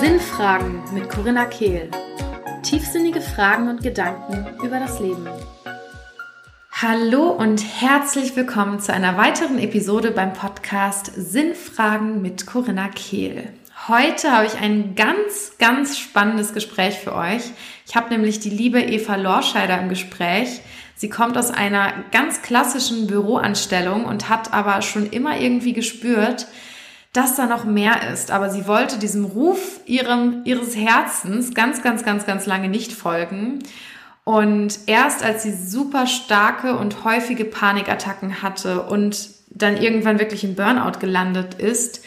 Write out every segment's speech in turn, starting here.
Sinnfragen mit Corinna Kehl. Tiefsinnige Fragen und Gedanken über das Leben. Hallo und herzlich willkommen zu einer weiteren Episode beim Podcast Sinnfragen mit Corinna Kehl. Heute habe ich ein ganz, ganz spannendes Gespräch für euch. Ich habe nämlich die liebe Eva Lorscheider im Gespräch. Sie kommt aus einer ganz klassischen Büroanstellung und hat aber schon immer irgendwie gespürt, dass da noch mehr ist. Aber sie wollte diesem Ruf ihrem, ihres Herzens ganz, ganz, ganz, ganz lange nicht folgen und erst als sie super starke und häufige Panikattacken hatte und dann irgendwann wirklich im Burnout gelandet ist,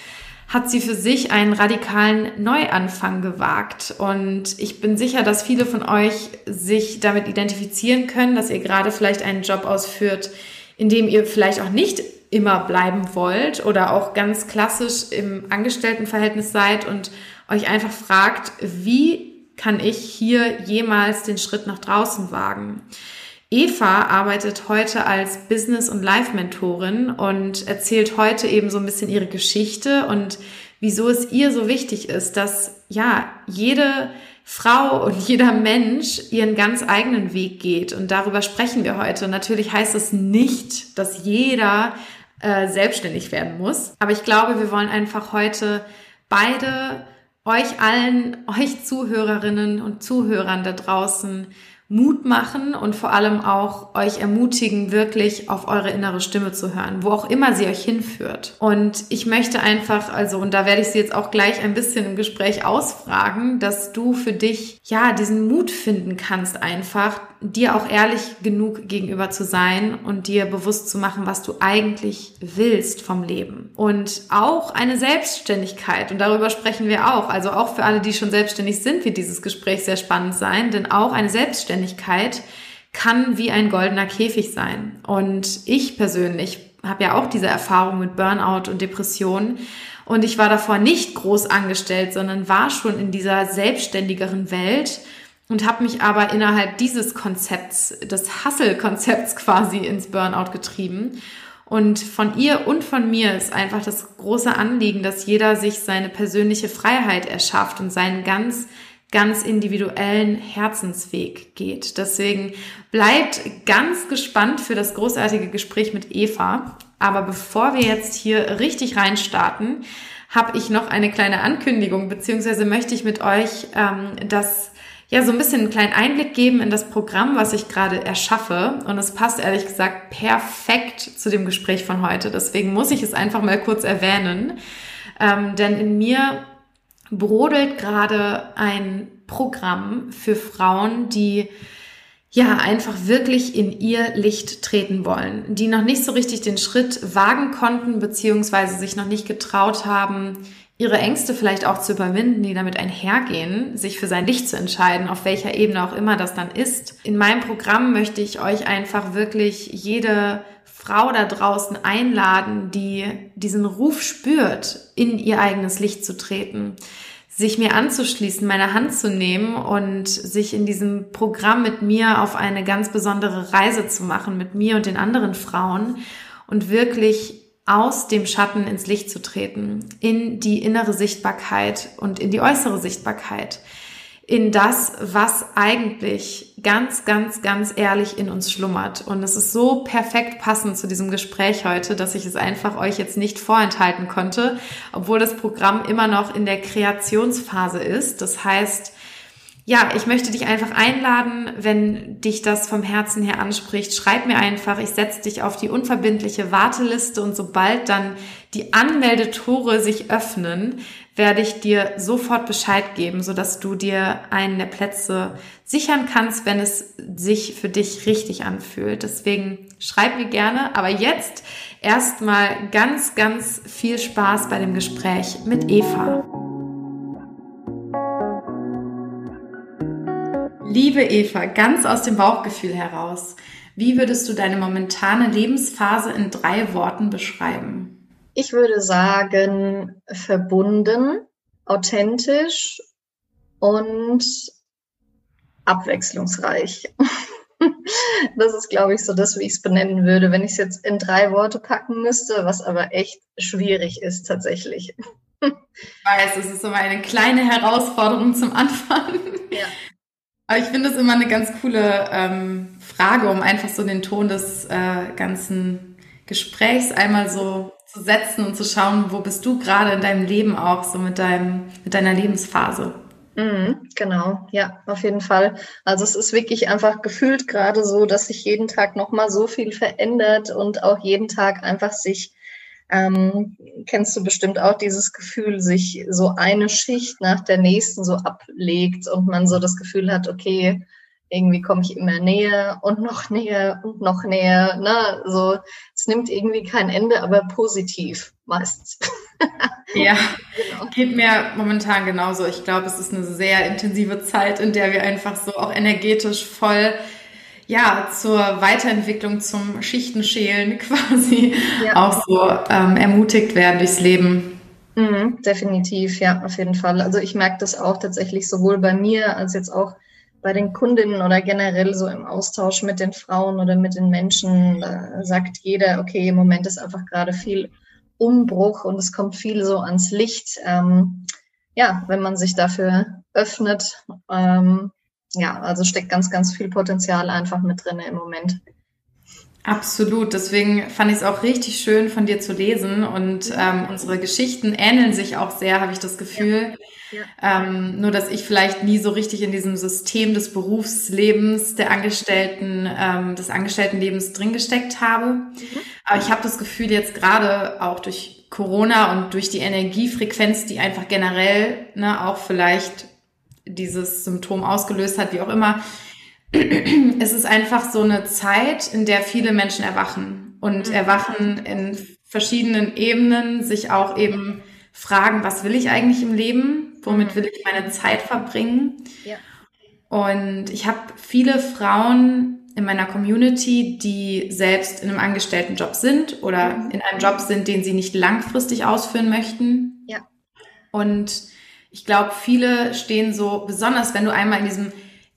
hat sie für sich einen radikalen Neuanfang gewagt. Und ich bin sicher, dass viele von euch sich damit identifizieren können, dass ihr gerade vielleicht einen Job ausführt, in dem ihr vielleicht auch nicht immer bleiben wollt oder auch ganz klassisch im Angestelltenverhältnis seid und euch einfach fragt, wie kann ich hier jemals den Schritt nach draußen wagen? Eva arbeitet heute als Business- und Life-Mentorin und erzählt heute eben so ein bisschen ihre Geschichte und wieso es ihr so wichtig ist, dass ja jede Frau und jeder Mensch ihren ganz eigenen Weg geht. Und darüber sprechen wir heute. natürlich heißt es nicht, dass jeder äh, selbstständig werden muss. Aber ich glaube, wir wollen einfach heute beide euch allen, euch Zuhörerinnen und Zuhörern da draußen Mut machen und vor allem auch euch ermutigen, wirklich auf eure innere Stimme zu hören, wo auch immer sie euch hinführt. Und ich möchte einfach, also, und da werde ich sie jetzt auch gleich ein bisschen im Gespräch ausfragen, dass du für dich, ja, diesen Mut finden kannst, einfach dir auch ehrlich genug gegenüber zu sein und dir bewusst zu machen, was du eigentlich willst vom Leben. Und auch eine Selbstständigkeit, und darüber sprechen wir auch, also auch für alle, die schon selbstständig sind, wird dieses Gespräch sehr spannend sein, denn auch eine Selbstständigkeit kann wie ein goldener Käfig sein. Und ich persönlich habe ja auch diese Erfahrung mit Burnout und Depressionen. Und ich war davor nicht groß angestellt, sondern war schon in dieser selbstständigeren Welt und habe mich aber innerhalb dieses Konzepts, des Hustle-Konzepts quasi ins Burnout getrieben. Und von ihr und von mir ist einfach das große Anliegen, dass jeder sich seine persönliche Freiheit erschafft und seinen ganz, ganz individuellen Herzensweg geht. Deswegen bleibt ganz gespannt für das großartige Gespräch mit Eva. Aber bevor wir jetzt hier richtig reinstarten, habe ich noch eine kleine Ankündigung, beziehungsweise möchte ich mit euch ähm, das ja so ein bisschen einen kleinen Einblick geben in das Programm, was ich gerade erschaffe. Und es passt ehrlich gesagt perfekt zu dem Gespräch von heute. Deswegen muss ich es einfach mal kurz erwähnen. Ähm, denn in mir brodelt gerade ein Programm für Frauen, die ja, einfach wirklich in ihr Licht treten wollen, die noch nicht so richtig den Schritt wagen konnten, beziehungsweise sich noch nicht getraut haben, ihre Ängste vielleicht auch zu überwinden, die damit einhergehen, sich für sein Licht zu entscheiden, auf welcher Ebene auch immer das dann ist. In meinem Programm möchte ich euch einfach wirklich jede Frau da draußen einladen, die diesen Ruf spürt, in ihr eigenes Licht zu treten, sich mir anzuschließen, meine Hand zu nehmen und sich in diesem Programm mit mir auf eine ganz besondere Reise zu machen, mit mir und den anderen Frauen und wirklich aus dem Schatten ins Licht zu treten, in die innere Sichtbarkeit und in die äußere Sichtbarkeit, in das, was eigentlich ganz, ganz, ganz ehrlich in uns schlummert. Und es ist so perfekt passend zu diesem Gespräch heute, dass ich es einfach euch jetzt nicht vorenthalten konnte, obwohl das Programm immer noch in der Kreationsphase ist. Das heißt, ja, ich möchte dich einfach einladen, wenn dich das vom Herzen her anspricht, schreib mir einfach, ich setze dich auf die unverbindliche Warteliste und sobald dann die Anmeldetore sich öffnen, werde ich dir sofort Bescheid geben, sodass du dir einen der Plätze sichern kannst, wenn es sich für dich richtig anfühlt. Deswegen schreib mir gerne, aber jetzt erstmal ganz, ganz viel Spaß bei dem Gespräch mit Eva. Liebe Eva, ganz aus dem Bauchgefühl heraus, wie würdest du deine momentane Lebensphase in drei Worten beschreiben? Ich würde sagen, verbunden, authentisch und abwechslungsreich. Das ist, glaube ich, so das, wie ich es benennen würde, wenn ich es jetzt in drei Worte packen müsste, was aber echt schwierig ist tatsächlich. Ich weiß, es ist immer eine kleine Herausforderung zum Anfang. Ja. Aber ich finde es immer eine ganz coole ähm, Frage, um einfach so den Ton des äh, ganzen Gesprächs einmal so zu setzen und zu schauen, wo bist du gerade in deinem Leben auch, so mit deinem, mit deiner Lebensphase. Mhm, genau, ja, auf jeden Fall. Also es ist wirklich einfach gefühlt gerade so, dass sich jeden Tag nochmal so viel verändert und auch jeden Tag einfach sich, ähm, kennst du bestimmt auch dieses Gefühl, sich so eine Schicht nach der nächsten so ablegt und man so das Gefühl hat, okay, irgendwie komme ich immer näher und noch näher und noch näher. Ne? So, es nimmt irgendwie kein Ende, aber positiv meistens. ja, genau. geht mir momentan genauso. Ich glaube, es ist eine sehr intensive Zeit, in der wir einfach so auch energetisch voll ja, zur Weiterentwicklung, zum Schichtenschälen quasi ja. auch so ähm, ermutigt werden durchs Leben. Mhm, definitiv, ja, auf jeden Fall. Also ich merke das auch tatsächlich sowohl bei mir als jetzt auch bei den Kundinnen oder generell so im Austausch mit den Frauen oder mit den Menschen, da sagt jeder, okay, im Moment ist einfach gerade viel Umbruch und es kommt viel so ans Licht. Ähm, ja, wenn man sich dafür öffnet, ähm, ja, also steckt ganz, ganz viel Potenzial einfach mit drin im Moment. Absolut. Deswegen fand ich es auch richtig schön von dir zu lesen und ähm, unsere Geschichten ähneln sich auch sehr, habe ich das Gefühl. Ja. Ja. Ähm, nur, dass ich vielleicht nie so richtig in diesem System des Berufslebens, der Angestellten, ähm, des Angestelltenlebens drin gesteckt habe. Mhm. Aber ich habe das Gefühl jetzt gerade auch durch Corona und durch die Energiefrequenz, die einfach generell ne, auch vielleicht dieses Symptom ausgelöst hat, wie auch immer, es ist einfach so eine Zeit, in der viele Menschen erwachen und mhm. erwachen in verschiedenen Ebenen, sich auch eben fragen, was will ich eigentlich im Leben? Womit mhm. will ich meine Zeit verbringen? Ja. Und ich habe viele Frauen in meiner Community, die selbst in einem Angestelltenjob sind oder mhm. in einem Job sind, den sie nicht langfristig ausführen möchten. Ja. Und ich glaube, viele stehen so, besonders wenn du einmal in diesem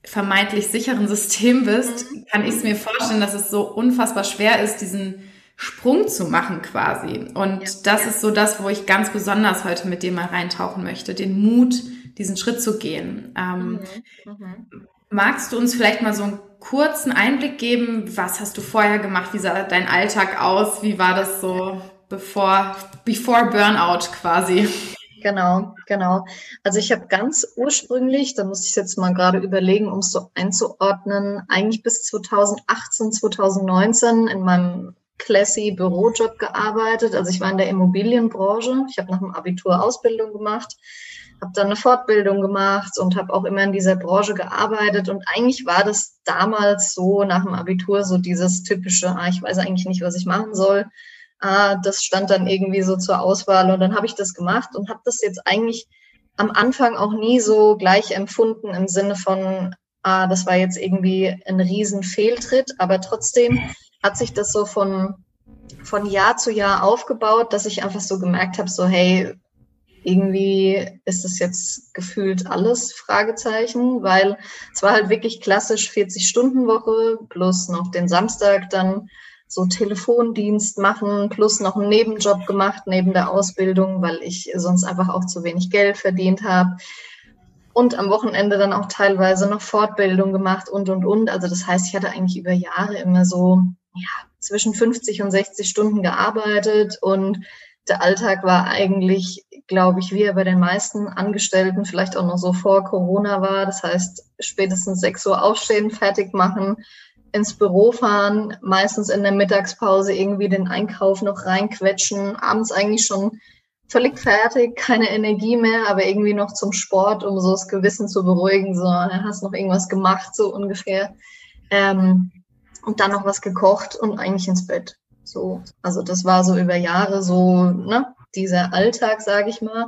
vermeintlich sicheren System bist, mhm. kann ich es mir vorstellen, dass es so unfassbar schwer ist, diesen Sprung zu machen quasi. Und ja. das ist so das, wo ich ganz besonders heute mit dir mal reintauchen möchte, den Mut, diesen Schritt zu gehen. Ähm, mhm. Mhm. Magst du uns vielleicht mal so einen kurzen Einblick geben? Was hast du vorher gemacht? Wie sah dein Alltag aus? Wie war das so bevor, before Burnout quasi? Genau, genau. Also ich habe ganz ursprünglich, da muss ich jetzt mal gerade überlegen, um es so einzuordnen, eigentlich bis 2018, 2019 in meinem Classy Bürojob gearbeitet. Also ich war in der Immobilienbranche. Ich habe nach dem Abitur Ausbildung gemacht, habe dann eine Fortbildung gemacht und habe auch immer in dieser Branche gearbeitet. Und eigentlich war das damals so nach dem Abitur so dieses typische, ah, ich weiß eigentlich nicht, was ich machen soll ah, das stand dann irgendwie so zur Auswahl und dann habe ich das gemacht und habe das jetzt eigentlich am Anfang auch nie so gleich empfunden im Sinne von, ah, das war jetzt irgendwie ein riesen Fehltritt, aber trotzdem hat sich das so von, von Jahr zu Jahr aufgebaut, dass ich einfach so gemerkt habe, so hey, irgendwie ist es jetzt gefühlt alles Fragezeichen, weil es war halt wirklich klassisch 40 Stunden Woche plus noch den Samstag dann so Telefondienst machen, plus noch einen Nebenjob gemacht neben der Ausbildung, weil ich sonst einfach auch zu wenig Geld verdient habe. Und am Wochenende dann auch teilweise noch Fortbildung gemacht und, und, und. Also das heißt, ich hatte eigentlich über Jahre immer so ja, zwischen 50 und 60 Stunden gearbeitet und der Alltag war eigentlich, glaube ich, wie er bei den meisten Angestellten vielleicht auch noch so vor Corona war. Das heißt, spätestens 6 Uhr aufstehen, fertig machen, ins Büro fahren, meistens in der Mittagspause irgendwie den Einkauf noch reinquetschen, abends eigentlich schon völlig fertig, keine Energie mehr, aber irgendwie noch zum Sport, um so das Gewissen zu beruhigen, so, hast noch irgendwas gemacht, so ungefähr. Ähm, und dann noch was gekocht und eigentlich ins Bett. So, also das war so über Jahre so, ne, dieser Alltag, sage ich mal.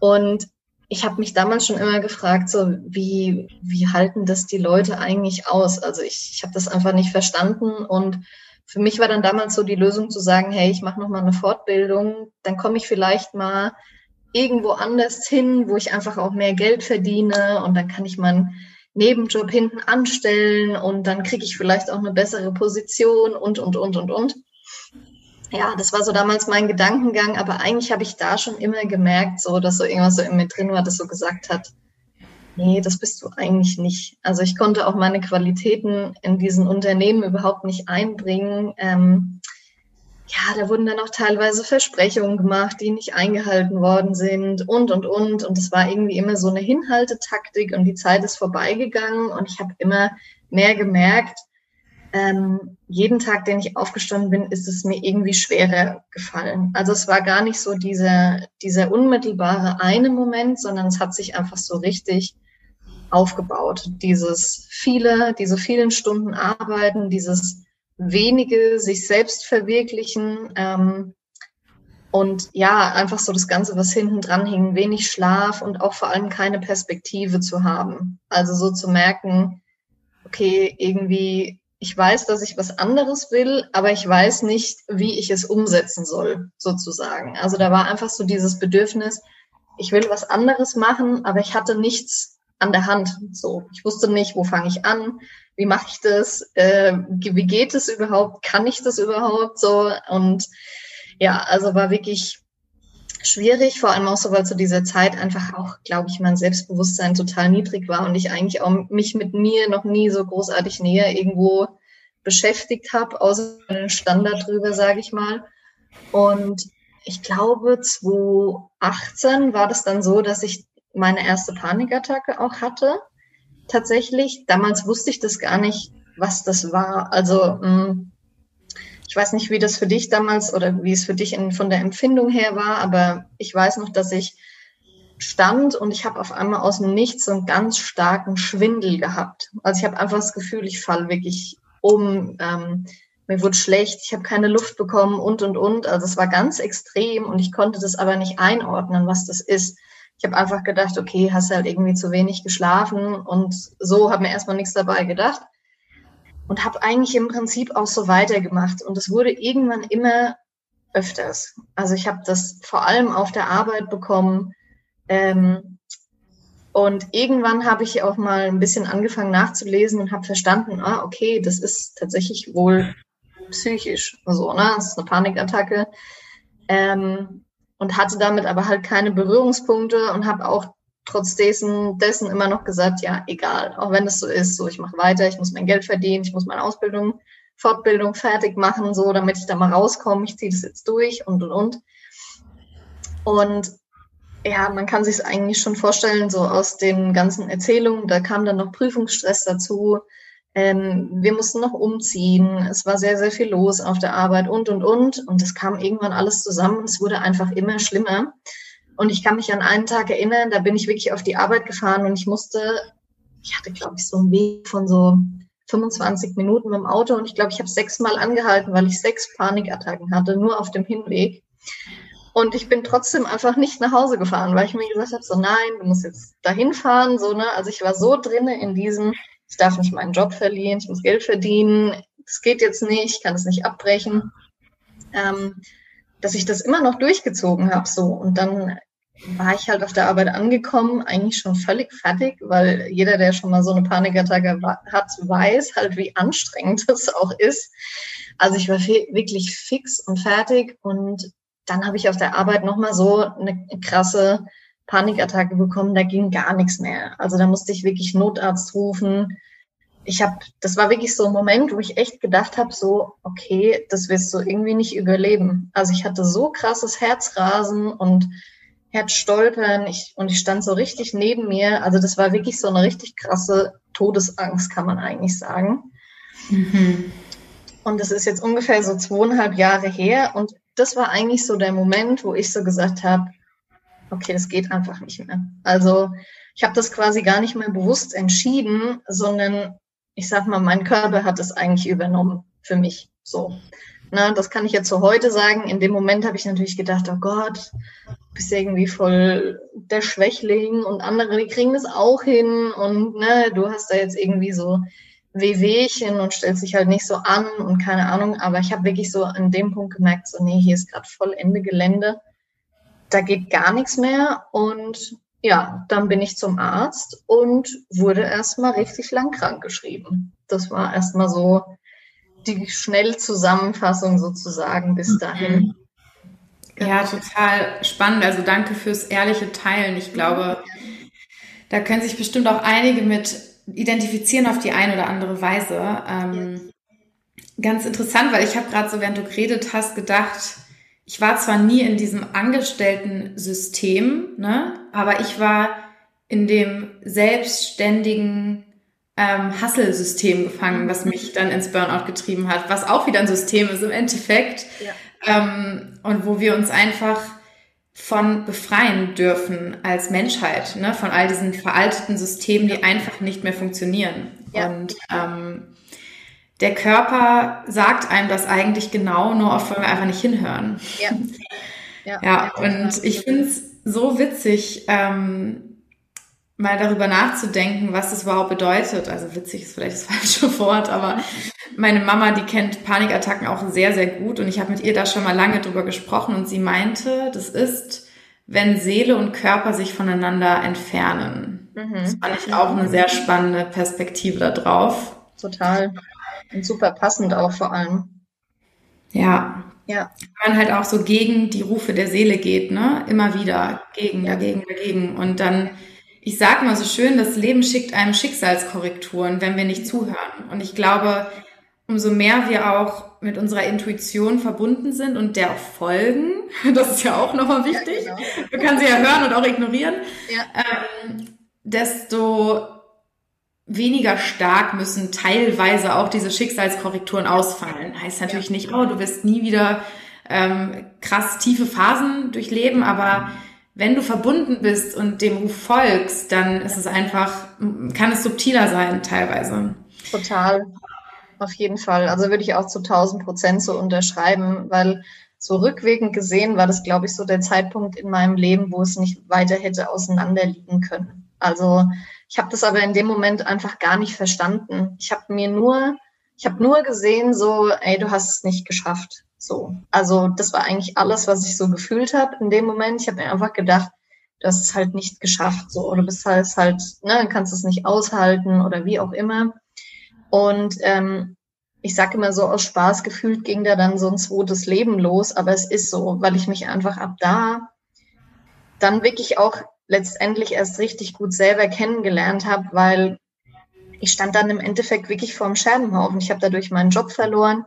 Und ich habe mich damals schon immer gefragt, so wie, wie halten das die Leute eigentlich aus? Also ich, ich habe das einfach nicht verstanden und für mich war dann damals so die Lösung zu sagen, hey, ich mache noch mal eine Fortbildung, dann komme ich vielleicht mal irgendwo anders hin, wo ich einfach auch mehr Geld verdiene und dann kann ich mein Nebenjob hinten anstellen und dann kriege ich vielleicht auch eine bessere Position und, und, und, und, und. Ja, das war so damals mein Gedankengang, aber eigentlich habe ich da schon immer gemerkt, so, dass so irgendwas so in mir drin war, das so gesagt hat, nee, das bist du eigentlich nicht. Also ich konnte auch meine Qualitäten in diesen Unternehmen überhaupt nicht einbringen. Ähm, ja, da wurden dann auch teilweise Versprechungen gemacht, die nicht eingehalten worden sind und, und, und. Und es war irgendwie immer so eine Hinhaltetaktik und die Zeit ist vorbeigegangen und ich habe immer mehr gemerkt, ähm, jeden Tag, den ich aufgestanden bin, ist es mir irgendwie schwerer gefallen. Also es war gar nicht so dieser, dieser unmittelbare eine Moment, sondern es hat sich einfach so richtig aufgebaut. Dieses viele, diese vielen Stunden arbeiten, dieses wenige sich selbst verwirklichen ähm, und ja, einfach so das Ganze, was hinten dran hing, wenig Schlaf und auch vor allem keine Perspektive zu haben. Also so zu merken, okay, irgendwie, ich weiß, dass ich was anderes will, aber ich weiß nicht, wie ich es umsetzen soll, sozusagen. Also da war einfach so dieses Bedürfnis, ich will was anderes machen, aber ich hatte nichts an der Hand. So, ich wusste nicht, wo fange ich an, wie mache ich das, äh, wie geht es überhaupt, kann ich das überhaupt so und ja, also war wirklich schwierig, vor allem auch so, weil zu dieser Zeit einfach auch, glaube ich, mein Selbstbewusstsein total niedrig war und ich eigentlich auch mich mit mir noch nie so großartig näher irgendwo beschäftigt habe, außer einen Standard drüber, sage ich mal. Und ich glaube, 2018 war das dann so, dass ich meine erste Panikattacke auch hatte. Tatsächlich. Damals wusste ich das gar nicht, was das war. Also mh, mm, ich weiß nicht, wie das für dich damals oder wie es für dich in, von der Empfindung her war, aber ich weiß noch, dass ich stand und ich habe auf einmal aus dem Nichts so einen ganz starken Schwindel gehabt. Also ich habe einfach das Gefühl, ich falle wirklich um. Ähm, mir wurde schlecht, ich habe keine Luft bekommen und und und. Also es war ganz extrem und ich konnte das aber nicht einordnen, was das ist ich habe einfach gedacht, okay, hast halt irgendwie zu wenig geschlafen und so habe mir erstmal nichts dabei gedacht und habe eigentlich im Prinzip auch so weitergemacht und es wurde irgendwann immer öfters. Also ich habe das vor allem auf der Arbeit bekommen ähm, und irgendwann habe ich auch mal ein bisschen angefangen nachzulesen und habe verstanden, ah, okay, das ist tatsächlich wohl psychisch, so, ne? Das ist eine Panikattacke. Ähm, und hatte damit aber halt keine Berührungspunkte und habe auch trotz dessen, dessen immer noch gesagt, ja, egal, auch wenn es so ist, so ich mache weiter, ich muss mein Geld verdienen, ich muss meine Ausbildung, Fortbildung fertig machen, so damit ich da mal rauskomme, ich ziehe das jetzt durch und und und. Und ja, man kann sich es eigentlich schon vorstellen, so aus den ganzen Erzählungen, da kam dann noch Prüfungsstress dazu, ähm, wir mussten noch umziehen. Es war sehr, sehr viel los auf der Arbeit und, und, und. Und es kam irgendwann alles zusammen. Es wurde einfach immer schlimmer. Und ich kann mich an einen Tag erinnern, da bin ich wirklich auf die Arbeit gefahren und ich musste, ich hatte, glaube ich, so einen Weg von so 25 Minuten mit dem Auto und ich glaube, ich habe sechsmal angehalten, weil ich sechs Panikattacken hatte, nur auf dem Hinweg. Und ich bin trotzdem einfach nicht nach Hause gefahren, weil ich mir gesagt habe, so nein, du musst jetzt dahin fahren, so ne. Also ich war so drinne in diesem, ich darf nicht meinen Job verlieren, ich muss Geld verdienen, es geht jetzt nicht, ich kann es nicht abbrechen, ähm, dass ich das immer noch durchgezogen habe so und dann war ich halt auf der Arbeit angekommen, eigentlich schon völlig fertig, weil jeder, der schon mal so eine Panikattacke hat, weiß halt, wie anstrengend das auch ist. Also ich war wirklich fix und fertig und dann habe ich auf der Arbeit nochmal so eine krasse Panikattacke bekommen, da ging gar nichts mehr. Also da musste ich wirklich Notarzt rufen. Ich habe, das war wirklich so ein Moment, wo ich echt gedacht habe, so, okay, das wirst du irgendwie nicht überleben. Also ich hatte so krasses Herzrasen und Herzstolpern ich, und ich stand so richtig neben mir. Also das war wirklich so eine richtig krasse Todesangst, kann man eigentlich sagen. Mhm. Und das ist jetzt ungefähr so zweieinhalb Jahre her. Und das war eigentlich so der Moment, wo ich so gesagt habe, okay, das geht einfach nicht mehr. Also ich habe das quasi gar nicht mehr bewusst entschieden, sondern ich sag mal, mein Körper hat es eigentlich übernommen für mich. So. Na, das kann ich jetzt so heute sagen. In dem Moment habe ich natürlich gedacht, oh Gott, bist irgendwie voll der Schwächling und andere, die kriegen das auch hin und ne, du hast da jetzt irgendwie so Wehwehchen und stellst dich halt nicht so an und keine Ahnung. Aber ich habe wirklich so an dem Punkt gemerkt, so nee, hier ist gerade voll Ende Gelände da geht gar nichts mehr. Und ja, dann bin ich zum Arzt und wurde erstmal richtig lang krank geschrieben. Das war erstmal so die Schnellzusammenfassung sozusagen bis mhm. Ja, total spannend. Also danke fürs ehrliche Teilen. Ich glaube, da können sich bestimmt auch einige mit identifizieren auf die eine oder andere Weise. Ähm, ganz interessant, weil ich habe gerade so, während du geredet hast, gedacht, ich war zwar nie in diesem Angestellten-System, ne, aber ich war in dem selbstständigen ähm, Hustle-System gefangen, was mich dann ins Burnout getrieben hat, was auch wieder ein System ist im Endeffekt. Ja. Ähm, und wo wir uns einfach von befreien dürfen als Menschheit, ne, von all diesen veralteten Systemen, die einfach nicht mehr funktionieren. Ja. Und ähm, der Körper sagt einem das eigentlich genau, nur oft wollen wir einfach nicht hinhören. Ja, ja, ja und ich finde es so witzig, ähm, mal darüber nachzudenken, was das überhaupt bedeutet. Also witzig ist vielleicht das falsche Wort, aber meine Mama, die kennt Panikattacken auch sehr, sehr gut und ich habe mit ihr da schon mal lange drüber gesprochen und sie meinte, das ist, wenn Seele und Körper sich voneinander entfernen. Mhm. Das fand ich auch eine sehr spannende Perspektive da drauf. Total. Und super passend auch vor allem. Ja. Ja. Man halt auch so gegen die Rufe der Seele geht, ne? Immer wieder. Gegen, ja. dagegen, dagegen. Und dann, ich sag mal so schön, das Leben schickt einem Schicksalskorrekturen, wenn wir nicht zuhören. Und ich glaube, umso mehr wir auch mit unserer Intuition verbunden sind und der auch folgen, das ist ja auch nochmal wichtig. Ja, genau. Man kann sie ja hören und auch ignorieren. Ja. Ähm, desto weniger stark müssen teilweise auch diese Schicksalskorrekturen ausfallen. Heißt natürlich nicht, oh, du wirst nie wieder ähm, krass tiefe Phasen durchleben, aber wenn du verbunden bist und dem Ruf folgst, dann ist es einfach, kann es subtiler sein teilweise. Total. Auf jeden Fall. Also würde ich auch zu 1000 Prozent so unterschreiben, weil so rückwirkend gesehen war das, glaube ich, so der Zeitpunkt in meinem Leben, wo es nicht weiter hätte auseinanderliegen können. Also ich habe das aber in dem Moment einfach gar nicht verstanden. Ich habe mir nur, ich habe nur gesehen, so, ey, du hast es nicht geschafft. So, also das war eigentlich alles, was ich so gefühlt habe in dem Moment. Ich habe mir einfach gedacht, du hast es halt nicht geschafft, so, oder bist halt, halt, ne, kannst es nicht aushalten oder wie auch immer. Und ähm, ich sage immer so aus Spaß gefühlt ging da dann so ein zweites Leben los, aber es ist so, weil ich mich einfach ab da dann wirklich auch letztendlich erst richtig gut selber kennengelernt habe, weil ich stand dann im Endeffekt wirklich vorm Scherbenhaufen. Ich habe dadurch meinen Job verloren.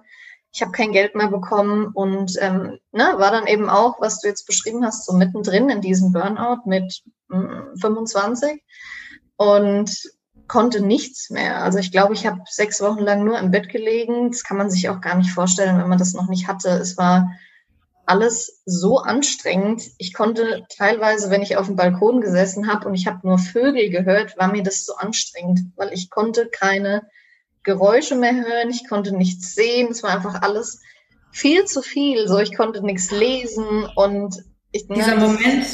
Ich habe kein Geld mehr bekommen und ähm, ne, war dann eben auch, was du jetzt beschrieben hast, so mittendrin in diesem Burnout mit mm, 25 und konnte nichts mehr. Also ich glaube, ich habe sechs Wochen lang nur im Bett gelegen. Das kann man sich auch gar nicht vorstellen, wenn man das noch nicht hatte. Es war alles so anstrengend. Ich konnte teilweise, wenn ich auf dem Balkon gesessen habe und ich habe nur Vögel gehört, war mir das so anstrengend, weil ich konnte keine Geräusche mehr hören, ich konnte nichts sehen, es war einfach alles viel zu viel. So, ich konnte nichts lesen und ich, dieser ne, Moment,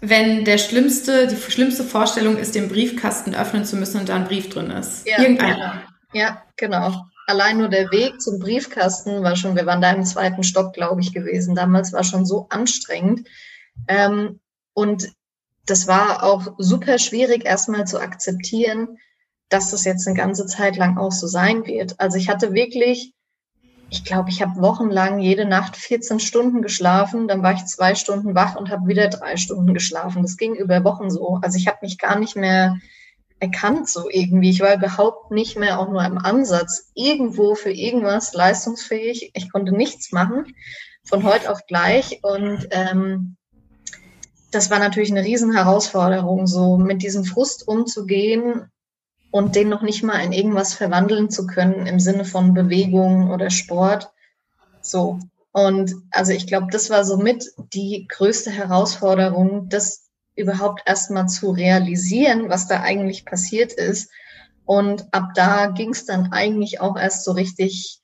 wenn der schlimmste, die schlimmste Vorstellung ist, den Briefkasten öffnen zu müssen und da ein Brief drin ist. Ja, Irgendeiner. Ja, genau allein nur der Weg zum Briefkasten war schon, wir waren da im zweiten Stock, glaube ich, gewesen. Damals war schon so anstrengend. Ähm, und das war auch super schwierig, erstmal zu akzeptieren, dass das jetzt eine ganze Zeit lang auch so sein wird. Also ich hatte wirklich, ich glaube, ich habe wochenlang jede Nacht 14 Stunden geschlafen, dann war ich zwei Stunden wach und habe wieder drei Stunden geschlafen. Das ging über Wochen so. Also ich habe mich gar nicht mehr erkannt, so irgendwie. Ich war überhaupt nicht mehr auch nur im Ansatz irgendwo für irgendwas leistungsfähig. Ich konnte nichts machen von heute auf gleich und ähm, das war natürlich eine Riesenherausforderung, so mit diesem Frust umzugehen und den noch nicht mal in irgendwas verwandeln zu können im Sinne von Bewegung oder Sport. So. Und also ich glaube, das war somit die größte Herausforderung, das überhaupt erstmal zu realisieren, was da eigentlich passiert ist. Und ab da ging es dann eigentlich auch erst so richtig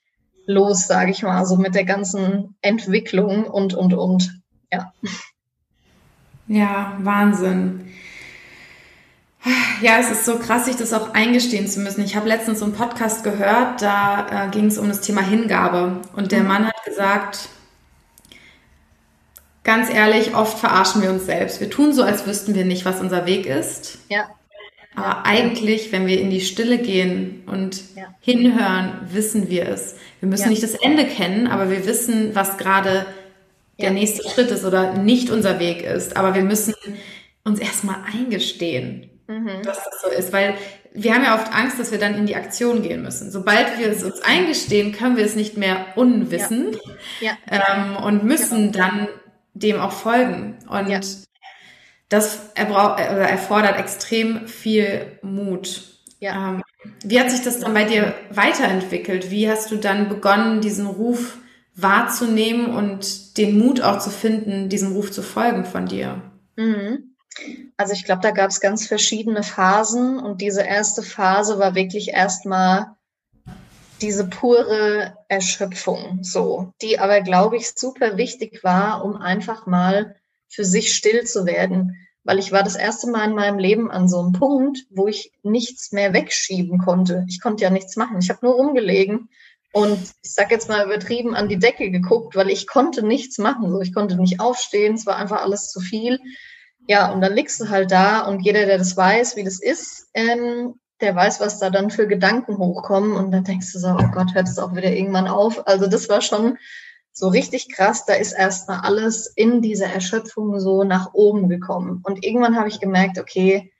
los, sage ich mal, so mit der ganzen Entwicklung und, und, und. Ja. Ja, Wahnsinn. Ja, es ist so krass, sich das auch eingestehen zu müssen. Ich habe letztens so einen Podcast gehört, da äh, ging es um das Thema Hingabe. Und der mhm. Mann hat gesagt, ganz ehrlich, oft verarschen wir uns selbst. Wir tun so, als wüssten wir nicht, was unser Weg ist. Ja. Aber eigentlich, wenn wir in die Stille gehen und ja. hinhören, wissen wir es. Wir müssen ja. nicht das Ende kennen, aber wir wissen, was gerade der ja. nächste Schritt ist oder nicht unser Weg ist. Aber wir müssen uns erstmal eingestehen, mhm. dass das so ist, weil wir haben ja oft Angst, dass wir dann in die Aktion gehen müssen. Sobald wir es uns eingestehen, können wir es nicht mehr unwissen ja. Ja. Ähm, und müssen genau. dann dem auch folgen. Und ja. das erfordert extrem viel Mut. Ja. Ähm, wie hat sich das dann bei dir weiterentwickelt? Wie hast du dann begonnen, diesen Ruf wahrzunehmen und den Mut auch zu finden, diesem Ruf zu folgen von dir? Mhm. Also ich glaube, da gab es ganz verschiedene Phasen und diese erste Phase war wirklich erstmal diese pure Erschöpfung, so, die aber, glaube ich, super wichtig war, um einfach mal für sich still zu werden. Weil ich war das erste Mal in meinem Leben an so einem Punkt, wo ich nichts mehr wegschieben konnte. Ich konnte ja nichts machen. Ich habe nur rumgelegen und ich sag jetzt mal übertrieben an die Decke geguckt, weil ich konnte nichts machen. So, ich konnte nicht aufstehen. Es war einfach alles zu viel. Ja, und dann liegst du halt da und jeder, der das weiß, wie das ist, ähm, der weiß, was da dann für Gedanken hochkommen. Und dann denkst du so, oh Gott, hört es auch wieder irgendwann auf. Also das war schon so richtig krass. Da ist erstmal alles in dieser Erschöpfung so nach oben gekommen. Und irgendwann habe ich gemerkt, okay,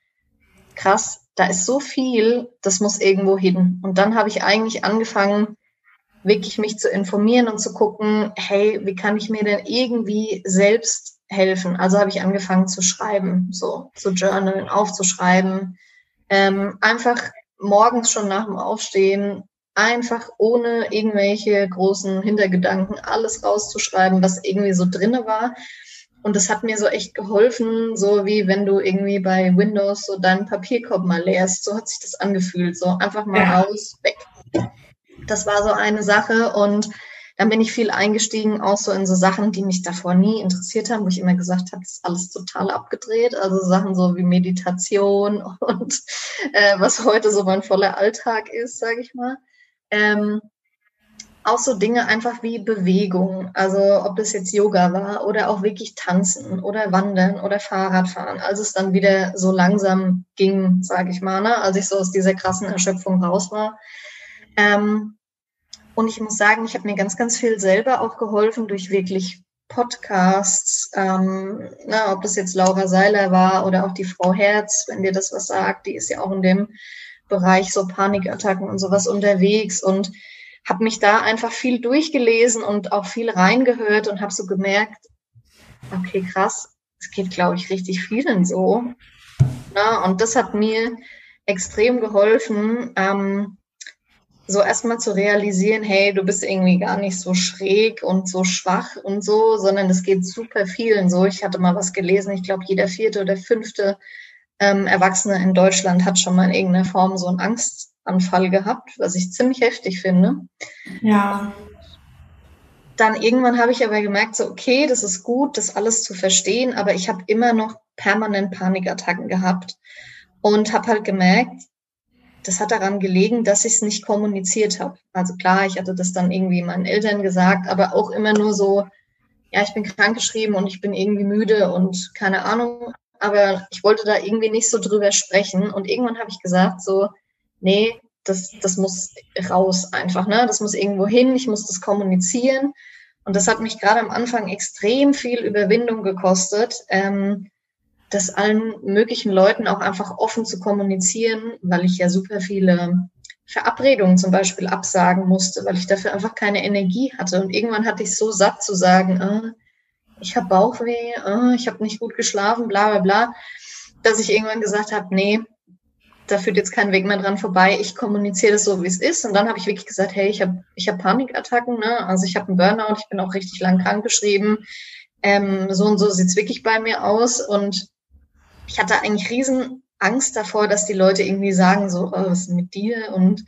krass, da ist so viel, das muss irgendwo hin. Und dann habe ich eigentlich angefangen, wirklich mich zu informieren und zu gucken, hey, wie kann ich mir denn irgendwie selbst helfen. Also habe ich angefangen zu schreiben, so zu journalen, aufzuschreiben. Ähm, einfach morgens schon nach dem Aufstehen, einfach ohne irgendwelche großen Hintergedanken alles rauszuschreiben, was irgendwie so drinne war. Und das hat mir so echt geholfen, so wie wenn du irgendwie bei Windows so deinen Papierkorb mal leerst. So hat sich das angefühlt. So einfach mal ja. raus, weg. Das war so eine Sache. Und dann bin ich viel eingestiegen, auch so in so Sachen, die mich davor nie interessiert haben, wo ich immer gesagt habe, das ist alles total abgedreht. Also Sachen so wie Meditation und äh, was heute so mein voller Alltag ist, sage ich mal. Ähm, auch so Dinge einfach wie Bewegung, also ob das jetzt Yoga war oder auch wirklich tanzen oder wandern oder Fahrradfahren, als es dann wieder so langsam ging, sage ich mal, ne? als ich so aus dieser krassen Erschöpfung raus war. Ähm, und ich muss sagen, ich habe mir ganz, ganz viel selber auch geholfen durch wirklich Podcasts, ähm, na, ob das jetzt Laura Seiler war oder auch die Frau Herz, wenn dir das was sagt, die ist ja auch in dem Bereich so Panikattacken und sowas unterwegs und habe mich da einfach viel durchgelesen und auch viel reingehört und habe so gemerkt, okay, krass, es geht, glaube ich, richtig vielen so. Na, und das hat mir extrem geholfen, ähm, so erstmal zu realisieren, hey, du bist irgendwie gar nicht so schräg und so schwach und so, sondern es geht super vielen so. Ich hatte mal was gelesen, ich glaube, jeder vierte oder fünfte ähm, Erwachsene in Deutschland hat schon mal in irgendeiner Form so einen Angstanfall gehabt, was ich ziemlich heftig finde. Ja. Dann irgendwann habe ich aber gemerkt, so, okay, das ist gut, das alles zu verstehen, aber ich habe immer noch permanent Panikattacken gehabt und habe halt gemerkt, das hat daran gelegen, dass ich es nicht kommuniziert habe. Also klar, ich hatte das dann irgendwie meinen Eltern gesagt, aber auch immer nur so, ja, ich bin krankgeschrieben und ich bin irgendwie müde und keine Ahnung. Aber ich wollte da irgendwie nicht so drüber sprechen. Und irgendwann habe ich gesagt, so, nee, das, das muss raus einfach, ne? Das muss irgendwo hin, ich muss das kommunizieren. Und das hat mich gerade am Anfang extrem viel Überwindung gekostet. Ähm, das allen möglichen Leuten auch einfach offen zu kommunizieren, weil ich ja super viele Verabredungen zum Beispiel absagen musste, weil ich dafür einfach keine Energie hatte. Und irgendwann hatte ich so satt zu sagen, äh, ich habe Bauchweh, äh, ich habe nicht gut geschlafen, bla bla bla, dass ich irgendwann gesagt habe, nee, da führt jetzt kein Weg mehr dran vorbei. Ich kommuniziere das so, wie es ist. Und dann habe ich wirklich gesagt, hey, ich habe ich hab Panikattacken, ne? also ich habe einen Burnout, ich bin auch richtig lang krankgeschrieben. Ähm, so und so sieht's wirklich bei mir aus. Und ich hatte eigentlich riesen Angst davor, dass die Leute irgendwie sagen, so, oh, was ist mit dir? Und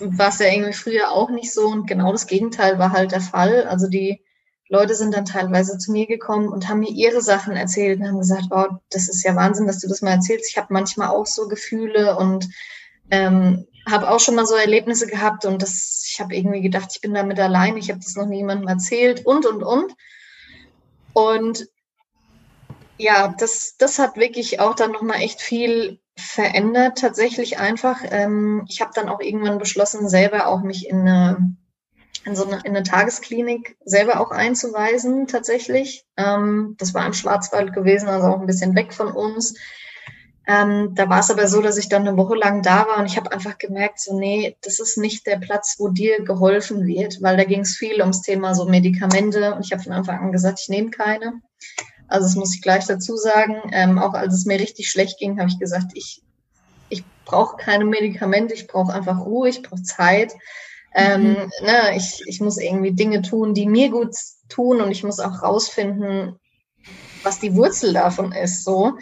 war es ja irgendwie früher auch nicht so. Und genau das Gegenteil war halt der Fall. Also die Leute sind dann teilweise zu mir gekommen und haben mir ihre Sachen erzählt und haben gesagt, oh, das ist ja Wahnsinn, dass du das mal erzählst. Ich habe manchmal auch so Gefühle und ähm, habe auch schon mal so Erlebnisse gehabt und das, ich habe irgendwie gedacht, ich bin damit allein, ich habe das noch niemandem erzählt und und und. Und ja, das, das hat wirklich auch dann nochmal echt viel verändert, tatsächlich einfach. Ähm, ich habe dann auch irgendwann beschlossen, selber auch mich in eine, in so eine, in eine Tagesklinik selber auch einzuweisen, tatsächlich. Ähm, das war im Schwarzwald gewesen, also auch ein bisschen weg von uns. Ähm, da war es aber so, dass ich dann eine Woche lang da war und ich habe einfach gemerkt, so nee, das ist nicht der Platz, wo dir geholfen wird, weil da ging es viel ums Thema so Medikamente und ich habe von Anfang an gesagt, ich nehme keine. Also das muss ich gleich dazu sagen. Ähm, auch als es mir richtig schlecht ging, habe ich gesagt, ich, ich brauche keine Medikamente, ich brauche einfach Ruhe, ich brauche Zeit. Ähm, mhm. ne, ich, ich muss irgendwie Dinge tun, die mir gut tun und ich muss auch rausfinden, was die Wurzel davon ist. So.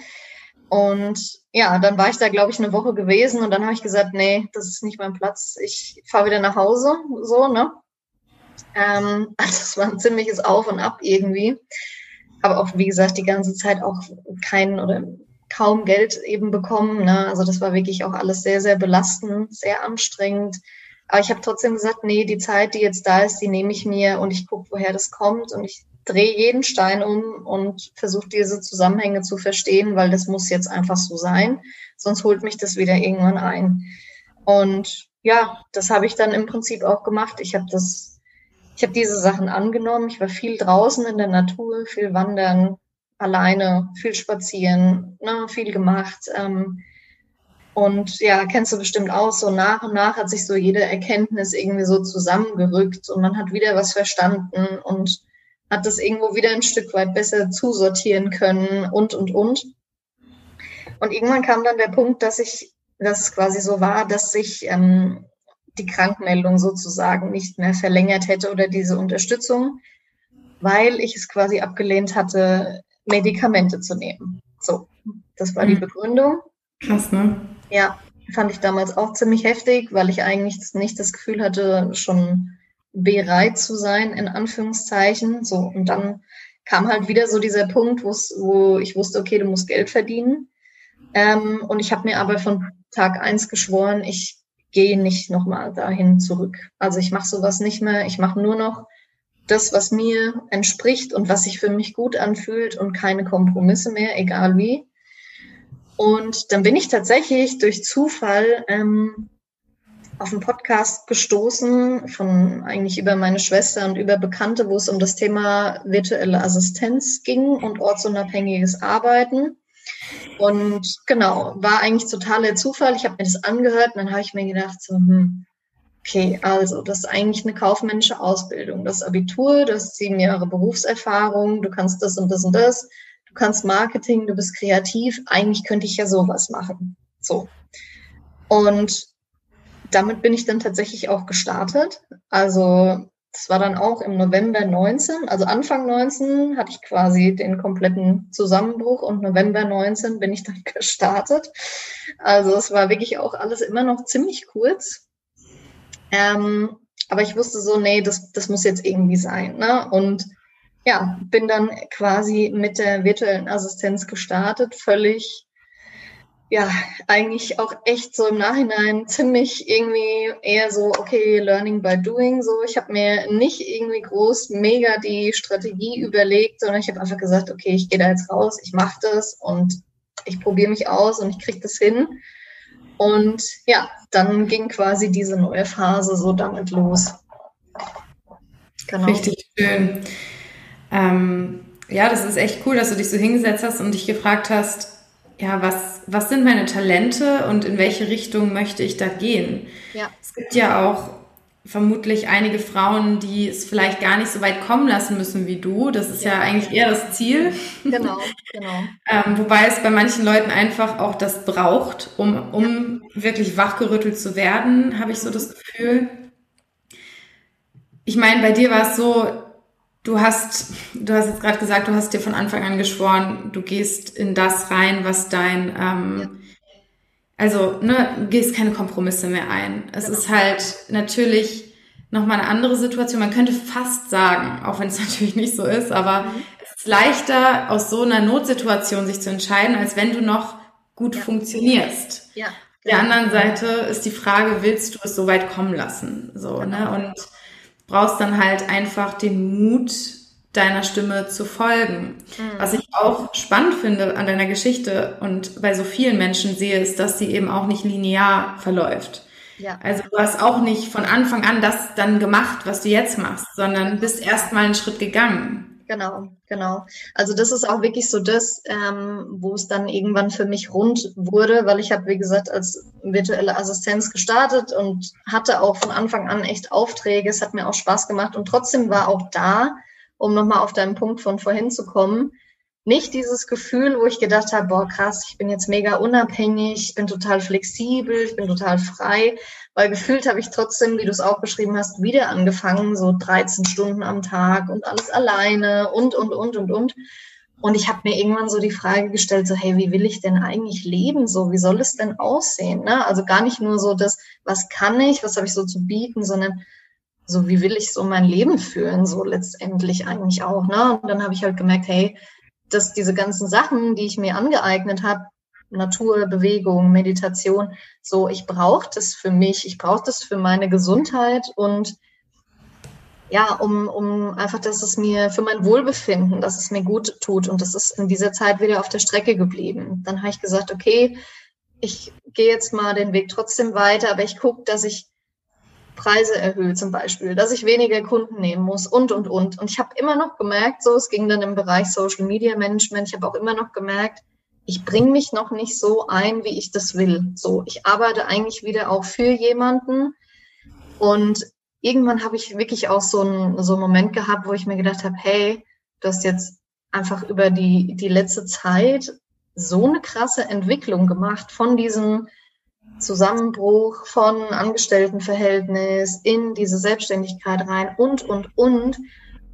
Und ja, dann war ich da, glaube ich, eine Woche gewesen und dann habe ich gesagt, nee, das ist nicht mein Platz. Ich fahre wieder nach Hause, so, ne? Ähm, also es war ein ziemliches Auf und Ab irgendwie. Aber auch, wie gesagt, die ganze Zeit auch kein oder kaum Geld eben bekommen. Ne? Also das war wirklich auch alles sehr, sehr belastend, sehr anstrengend. Aber ich habe trotzdem gesagt, nee, die Zeit, die jetzt da ist, die nehme ich mir und ich gucke, woher das kommt und ich drehe jeden Stein um und versuche diese Zusammenhänge zu verstehen, weil das muss jetzt einfach so sein, sonst holt mich das wieder irgendwann ein. Und ja, das habe ich dann im Prinzip auch gemacht. Ich habe das, ich habe diese Sachen angenommen. Ich war viel draußen in der Natur, viel wandern, alleine, viel spazieren, ne, viel gemacht. Ähm, und ja, kennst du bestimmt auch, so nach und nach hat sich so jede Erkenntnis irgendwie so zusammengerückt und man hat wieder was verstanden und hat das irgendwo wieder ein Stück weit besser zusortieren können und, und, und. Und irgendwann kam dann der Punkt, dass ich, dass es quasi so war, dass sich ähm, die Krankmeldung sozusagen nicht mehr verlängert hätte oder diese Unterstützung, weil ich es quasi abgelehnt hatte, Medikamente zu nehmen. So, das war mhm. die Begründung. Krass, ne? Ja, fand ich damals auch ziemlich heftig, weil ich eigentlich nicht das Gefühl hatte, schon bereit zu sein, in Anführungszeichen. So, und dann kam halt wieder so dieser Punkt, wo ich wusste, okay, du musst Geld verdienen. Ähm, und ich habe mir aber von Tag eins geschworen, ich gehe nicht nochmal dahin zurück. Also ich mache sowas nicht mehr. Ich mache nur noch das, was mir entspricht und was sich für mich gut anfühlt und keine Kompromisse mehr, egal wie. Und dann bin ich tatsächlich durch Zufall ähm, auf einen Podcast gestoßen, von eigentlich über meine Schwester und über Bekannte, wo es um das Thema virtuelle Assistenz ging und ortsunabhängiges Arbeiten. Und genau, war eigentlich totaler Zufall. Ich habe mir das angehört und dann habe ich mir gedacht, so, hm, okay, also das ist eigentlich eine kaufmännische Ausbildung. Das Abitur, das sieben Jahre Berufserfahrung, du kannst das und das und das, du kannst Marketing, du bist kreativ. Eigentlich könnte ich ja sowas machen. So. Und damit bin ich dann tatsächlich auch gestartet. Also das war dann auch im November 19, also Anfang 19 hatte ich quasi den kompletten Zusammenbruch und November 19 bin ich dann gestartet. Also es war wirklich auch alles immer noch ziemlich kurz. Ähm, aber ich wusste so, nee, das, das muss jetzt irgendwie sein. Ne? Und ja, bin dann quasi mit der virtuellen Assistenz gestartet, völlig ja, eigentlich auch echt so im Nachhinein ziemlich irgendwie eher so, okay, Learning by Doing. So, ich habe mir nicht irgendwie groß mega die Strategie überlegt, sondern ich habe einfach gesagt, okay, ich gehe da jetzt raus, ich mache das und ich probiere mich aus und ich kriege das hin. Und ja, dann ging quasi diese neue Phase so damit los. Genau. Richtig schön. Ähm, ja, das ist echt cool, dass du dich so hingesetzt hast und dich gefragt hast, ja, was, was sind meine Talente und in welche Richtung möchte ich da gehen? Ja. Es gibt ja auch vermutlich einige Frauen, die es vielleicht gar nicht so weit kommen lassen müssen wie du. Das ist ja, ja eigentlich eher das Ziel. Genau, genau. ähm, wobei es bei manchen Leuten einfach auch das braucht, um, um ja. wirklich wachgerüttelt zu werden, habe ich so das Gefühl. Ich meine, bei dir war es so, Du hast, du hast jetzt gerade gesagt, du hast dir von Anfang an geschworen, du gehst in das rein, was dein, ähm, also ne, gehst keine Kompromisse mehr ein. Es genau. ist halt natürlich nochmal eine andere Situation. Man könnte fast sagen, auch wenn es natürlich nicht so ist, aber mhm. es ist leichter, aus so einer Notsituation sich zu entscheiden, als wenn du noch gut ja. funktionierst. Ja. Der genau. anderen Seite ist die Frage, willst du es so weit kommen lassen? So, ne? genau. ne? Und brauchst dann halt einfach den Mut, deiner Stimme zu folgen. Mhm. Was ich auch spannend finde an deiner Geschichte und bei so vielen Menschen sehe, ist, dass sie eben auch nicht linear verläuft. Ja. Also du hast auch nicht von Anfang an das dann gemacht, was du jetzt machst, sondern bist erst mal einen Schritt gegangen. Genau, genau. Also das ist auch wirklich so das, ähm, wo es dann irgendwann für mich rund wurde, weil ich habe, wie gesagt, als virtuelle Assistenz gestartet und hatte auch von Anfang an echt Aufträge. Es hat mir auch Spaß gemacht und trotzdem war auch da, um nochmal auf deinen Punkt von vorhin zu kommen, nicht dieses Gefühl, wo ich gedacht habe, boah, krass, ich bin jetzt mega unabhängig, ich bin total flexibel, ich bin total frei, weil gefühlt habe ich trotzdem, wie du es auch beschrieben hast, wieder angefangen, so 13 Stunden am Tag und alles alleine und, und, und, und, und. Und ich habe mir irgendwann so die Frage gestellt, so, hey, wie will ich denn eigentlich leben? So, wie soll es denn aussehen? Ne? Also gar nicht nur so das, was kann ich, was habe ich so zu bieten, sondern so, wie will ich so mein Leben führen? So letztendlich eigentlich auch. Ne? Und dann habe ich halt gemerkt, hey, dass diese ganzen Sachen, die ich mir angeeignet habe, Natur, Bewegung, Meditation, so ich brauche das für mich, ich brauche das für meine Gesundheit und ja, um, um einfach, dass es mir für mein Wohlbefinden, dass es mir gut tut. Und das ist in dieser Zeit wieder auf der Strecke geblieben. Dann habe ich gesagt, okay, ich gehe jetzt mal den Weg trotzdem weiter, aber ich gucke, dass ich Preise erhöhe zum Beispiel, dass ich weniger Kunden nehmen muss und, und, und. Und ich habe immer noch gemerkt, so, es ging dann im Bereich Social Media Management, ich habe auch immer noch gemerkt, ich bringe mich noch nicht so ein, wie ich das will. So, ich arbeite eigentlich wieder auch für jemanden. Und irgendwann habe ich wirklich auch so einen, so einen Moment gehabt, wo ich mir gedacht habe, hey, du hast jetzt einfach über die, die letzte Zeit so eine krasse Entwicklung gemacht von diesem Zusammenbruch von Angestelltenverhältnis in diese Selbstständigkeit rein und, und, und.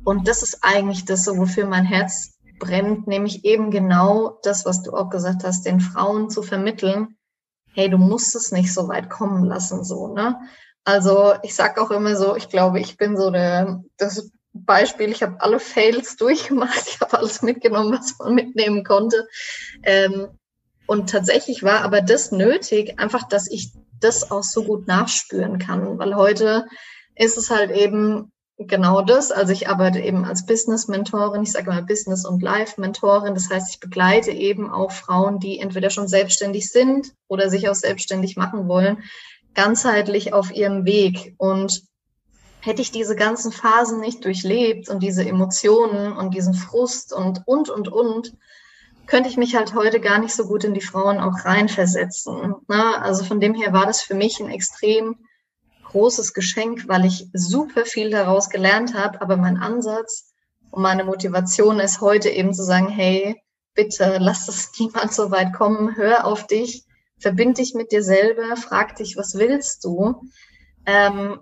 Und das ist eigentlich das, wofür mein Herz brennt, nämlich eben genau das, was du auch gesagt hast, den Frauen zu vermitteln. Hey, du musst es nicht so weit kommen lassen, so, ne? Also, ich sag auch immer so, ich glaube, ich bin so der, das Beispiel, ich habe alle Fails durchgemacht, ich habe alles mitgenommen, was man mitnehmen konnte. Ähm, und tatsächlich war aber das nötig, einfach, dass ich das auch so gut nachspüren kann, weil heute ist es halt eben genau das. Also ich arbeite eben als Business-Mentorin, ich sage mal Business- und Life-Mentorin. Das heißt, ich begleite eben auch Frauen, die entweder schon selbstständig sind oder sich auch selbstständig machen wollen, ganzheitlich auf ihrem Weg. Und hätte ich diese ganzen Phasen nicht durchlebt und diese Emotionen und diesen Frust und, und, und, und, könnte ich mich halt heute gar nicht so gut in die Frauen auch reinversetzen. Ne? Also von dem her war das für mich ein extrem großes Geschenk, weil ich super viel daraus gelernt habe. Aber mein Ansatz und meine Motivation ist heute eben zu sagen, hey, bitte lass das niemand so weit kommen, hör auf dich, verbind dich mit dir selber, frag dich, was willst du? Ähm,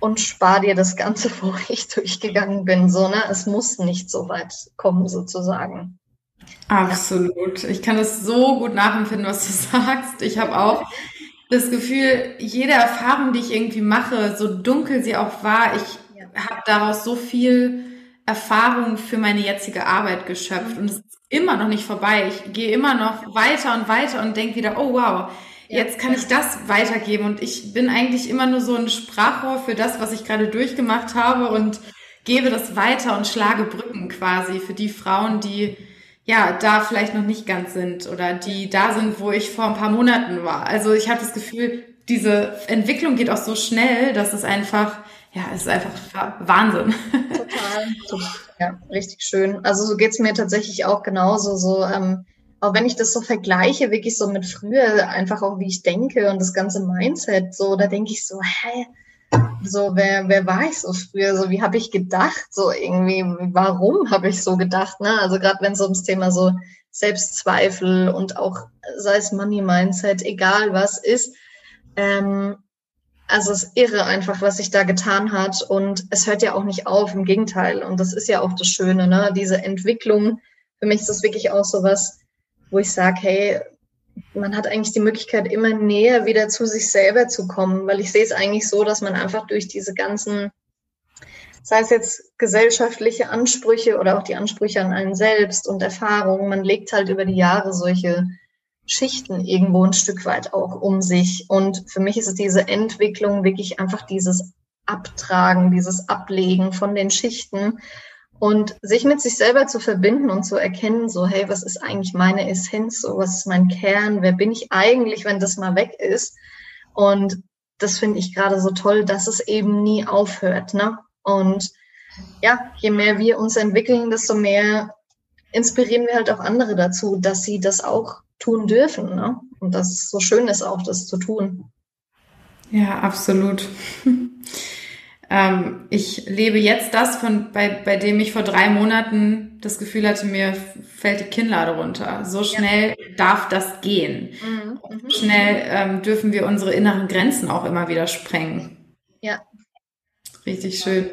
und spar dir das Ganze, wo ich durchgegangen bin. So, ne? Es muss nicht so weit kommen, sozusagen. Absolut. Ich kann es so gut nachempfinden, was du sagst. Ich habe auch das Gefühl, jede Erfahrung, die ich irgendwie mache, so dunkel sie auch war, ich ja. habe daraus so viel Erfahrung für meine jetzige Arbeit geschöpft. Und es ist immer noch nicht vorbei. Ich gehe immer noch weiter und weiter und denke wieder, oh wow, jetzt kann ich das weitergeben. Und ich bin eigentlich immer nur so ein Sprachrohr für das, was ich gerade durchgemacht habe und gebe das weiter und schlage Brücken quasi für die Frauen, die ja, da vielleicht noch nicht ganz sind oder die da sind, wo ich vor ein paar Monaten war. Also ich habe das Gefühl, diese Entwicklung geht auch so schnell, dass es einfach, ja, es ist einfach Wahnsinn. Total. Ja, richtig schön. Also so geht's mir tatsächlich auch genauso. So, ähm, auch wenn ich das so vergleiche, wirklich so mit früher, einfach auch wie ich denke und das ganze Mindset, so, da denke ich so, hä, so, wer, wer war ich so früher? So, wie habe ich gedacht? So irgendwie, warum habe ich so gedacht? Ne? Also gerade wenn es ums Thema so Selbstzweifel und auch sei es Money Mindset, egal was ist. Ähm, also es ist irre einfach, was sich da getan hat und es hört ja auch nicht auf, im Gegenteil. Und das ist ja auch das Schöne, ne? Diese Entwicklung. Für mich ist das wirklich auch so was, wo ich sage, hey, man hat eigentlich die Möglichkeit, immer näher wieder zu sich selber zu kommen, weil ich sehe es eigentlich so, dass man einfach durch diese ganzen, sei es jetzt gesellschaftliche Ansprüche oder auch die Ansprüche an einen selbst und Erfahrungen, man legt halt über die Jahre solche Schichten irgendwo ein Stück weit auch um sich. Und für mich ist es diese Entwicklung wirklich einfach dieses Abtragen, dieses Ablegen von den Schichten Und sich mit sich selber zu verbinden und zu erkennen, so, hey, was ist eigentlich meine Essenz, so, was ist mein Kern, wer bin ich eigentlich, wenn das mal weg ist? Und das finde ich gerade so toll, dass es eben nie aufhört. Ne? Und ja, je mehr wir uns entwickeln, desto mehr inspirieren wir halt auch andere dazu, dass sie das auch tun dürfen. Ne? Und dass es so schön ist, auch das zu tun. Ja, absolut. ähm, ich lebe jetzt das, von, bei, bei dem ich vor drei Monaten das Gefühl hatte, mir fällt die Kinnlade runter. So schnell ja. darf das gehen. Mhm. So mhm. schnell ähm, dürfen wir unsere inneren Grenzen auch immer wieder sprengen. Ja. Richtig schön.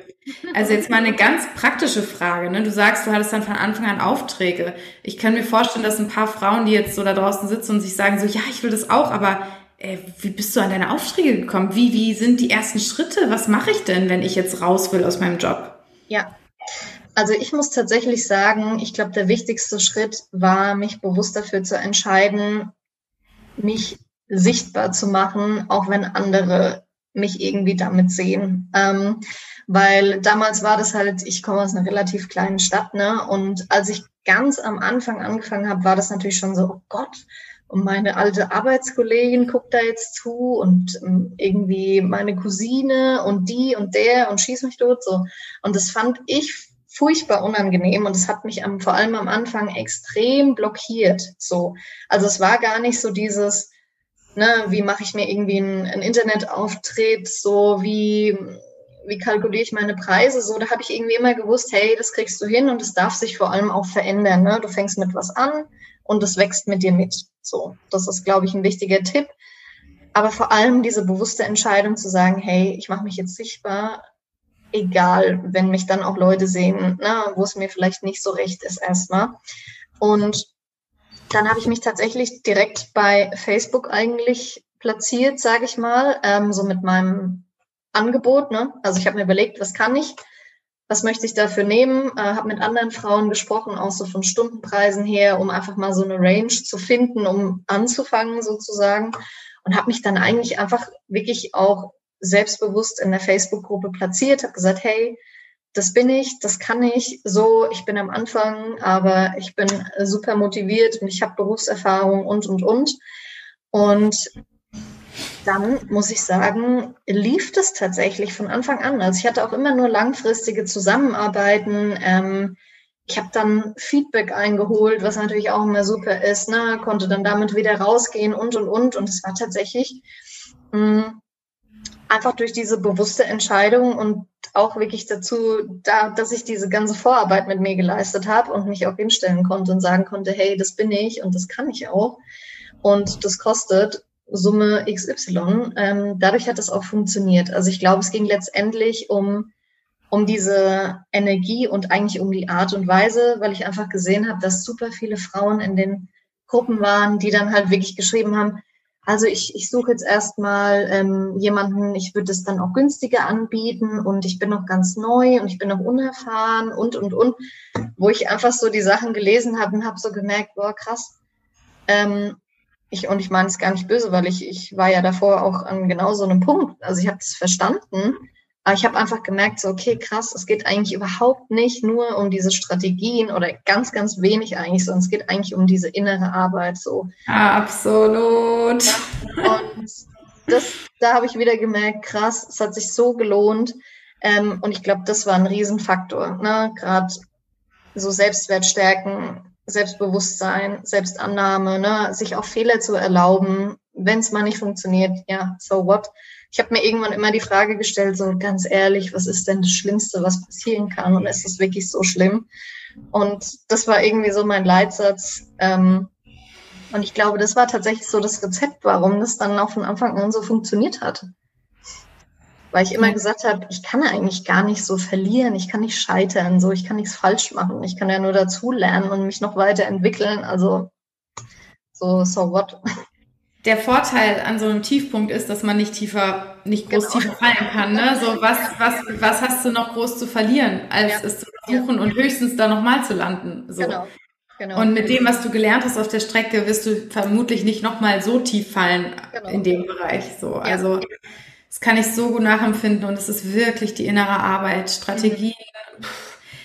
Also jetzt mal eine ganz praktische Frage. Ne? Du sagst, du hattest dann von Anfang an Aufträge. Ich kann mir vorstellen, dass ein paar Frauen, die jetzt so da draußen sitzen und sich sagen so, ja, ich will das auch, aber äh, wie bist du an deine Aufträge gekommen? Wie, wie sind die ersten Schritte? Was mache ich denn, wenn ich jetzt raus will aus meinem Job? Ja, also ich muss tatsächlich sagen, ich glaube, der wichtigste Schritt war, mich bewusst dafür zu entscheiden, mich sichtbar zu machen, auch wenn andere mich irgendwie damit sehen. Ähm, weil damals war das halt, ich komme aus einer relativ kleinen Stadt, ne? Und als ich ganz am Anfang angefangen habe, war das natürlich schon so, oh Gott, und meine alte Arbeitskollegin guckt da jetzt zu und ähm, irgendwie meine Cousine und die und der und schieß mich tot so. Und das fand ich furchtbar unangenehm und es hat mich am, vor allem am Anfang extrem blockiert. So, also es war gar nicht so dieses, ne, wie mache ich mir irgendwie einen, einen Internetauftritt, so wie wie kalkuliere ich meine Preise? So, da habe ich irgendwie immer gewusst, hey, das kriegst du hin und es darf sich vor allem auch verändern. Ne? Du fängst mit was an und es wächst mit dir mit. So, das ist, glaube ich, ein wichtiger Tipp. Aber vor allem diese bewusste Entscheidung zu sagen, hey, ich mache mich jetzt sichtbar, egal, wenn mich dann auch Leute sehen, ne, wo es mir vielleicht nicht so recht ist erstmal. Und dann habe ich mich tatsächlich direkt bei Facebook eigentlich platziert, sage ich mal, ähm, so mit meinem Angebot. Ne? Also ich habe mir überlegt, was kann ich, was möchte ich dafür nehmen, äh, habe mit anderen Frauen gesprochen, auch so von Stundenpreisen her, um einfach mal so eine Range zu finden, um anzufangen sozusagen. Und habe mich dann eigentlich einfach wirklich auch selbstbewusst in der Facebook-Gruppe platziert, habe gesagt, hey, das bin ich, das kann ich, so, ich bin am Anfang, aber ich bin super motiviert und ich habe Berufserfahrung und, und, und. Und dann muss ich sagen, lief das tatsächlich von Anfang an. Also ich hatte auch immer nur langfristige Zusammenarbeiten. Ähm, ich habe dann Feedback eingeholt, was natürlich auch immer super ist, ne? konnte dann damit wieder rausgehen und und und. Und es war tatsächlich mh, hm, einfach durch diese bewusste Entscheidung und auch wirklich dazu, da, dass ich diese ganze Vorarbeit mit mir geleistet habe und mich auch hinstellen konnte und sagen konnte, hey, das bin ich und das kann ich auch. Und das kostet Summe XY. Ähm, dadurch hat es auch funktioniert. Also ich glaube, es ging letztendlich um, um diese Energie und eigentlich um die Art und Weise, weil ich einfach gesehen habe, dass super viele Frauen in den Gruppen waren, die dann halt wirklich geschrieben haben, also ich, ich suche jetzt erstmal ähm, jemanden, ich würde es dann auch günstiger anbieten und ich bin noch ganz neu und ich bin noch unerfahren und, und, und, wo ich einfach so die Sachen gelesen habe und habe so gemerkt, boah, krass, ähm, ich, und ich meine es gar nicht böse, weil ich, ich war ja davor auch an genau so einem Punkt. Also ich habe es verstanden, aber ich habe einfach gemerkt, so, okay, krass, es geht eigentlich überhaupt nicht nur um diese Strategien oder ganz, ganz wenig eigentlich, sondern es geht eigentlich um diese innere Arbeit. So. Absolut. Und das, da habe ich wieder gemerkt, krass, es hat sich so gelohnt. Ähm, und ich glaube, das war ein Riesenfaktor. Ne? Gerade so Selbstwert stärken, Selbstbewusstsein, Selbstannahme, ne? sich auch Fehler zu erlauben, wenn es mal nicht funktioniert, ja, so what? Ich habe mir irgendwann immer die Frage gestellt, so ganz ehrlich, was ist denn das Schlimmste, was passieren kann? Und ist es wirklich so schlimm? Und das war irgendwie so mein Leitsatz. Ähm, und ich glaube, das war tatsächlich so das Rezept, warum das dann auch von Anfang an so funktioniert hat weil ich immer gesagt habe, ich kann eigentlich gar nicht so verlieren, ich kann nicht scheitern, so ich kann nichts falsch machen, ich kann ja nur dazu lernen und mich noch weiterentwickeln. Also so so what. Der Vorteil an so einem Tiefpunkt ist, dass man nicht tiefer, nicht groß genau. tiefer fallen kann. Ne? So was, was, was hast du noch groß zu verlieren, als ja. es zu versuchen ja. und höchstens da nochmal zu landen. So. Genau. Genau. Und mit dem, was du gelernt hast auf der Strecke, wirst du vermutlich nicht nochmal so tief fallen genau. in dem Bereich. So, ja. also das kann ich so gut nachempfinden und es ist wirklich die innere Arbeit, Strategien. Mhm.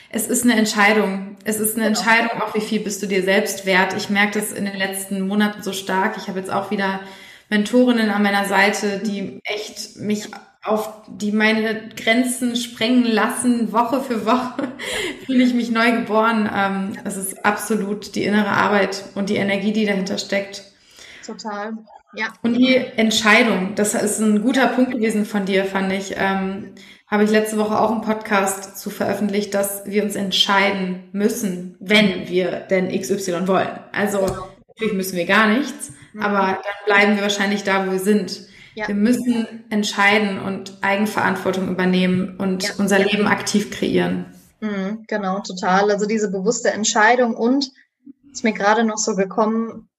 Es ist eine Entscheidung. Es ist eine genau. Entscheidung, auch wie viel bist du dir selbst wert. Ich merke das in den letzten Monaten so stark. Ich habe jetzt auch wieder Mentorinnen an meiner Seite, die echt mich auf die meine Grenzen sprengen lassen, Woche für Woche, fühle ich mich neu geboren. Ähm, es ist absolut die innere Arbeit und die Energie, die dahinter steckt. Total. Ja. Und die Entscheidung, das ist ein guter Punkt gewesen von dir, fand ich. Ähm, habe ich letzte Woche auch einen Podcast zu veröffentlicht, dass wir uns entscheiden müssen, wenn wir denn XY wollen. Also natürlich müssen wir gar nichts, mhm. aber dann bleiben wir wahrscheinlich da, wo wir sind. Ja. Wir müssen entscheiden und Eigenverantwortung übernehmen und ja. unser Leben aktiv kreieren. Mhm, genau, total. Also diese bewusste Entscheidung und ist mir gerade noch so gekommen,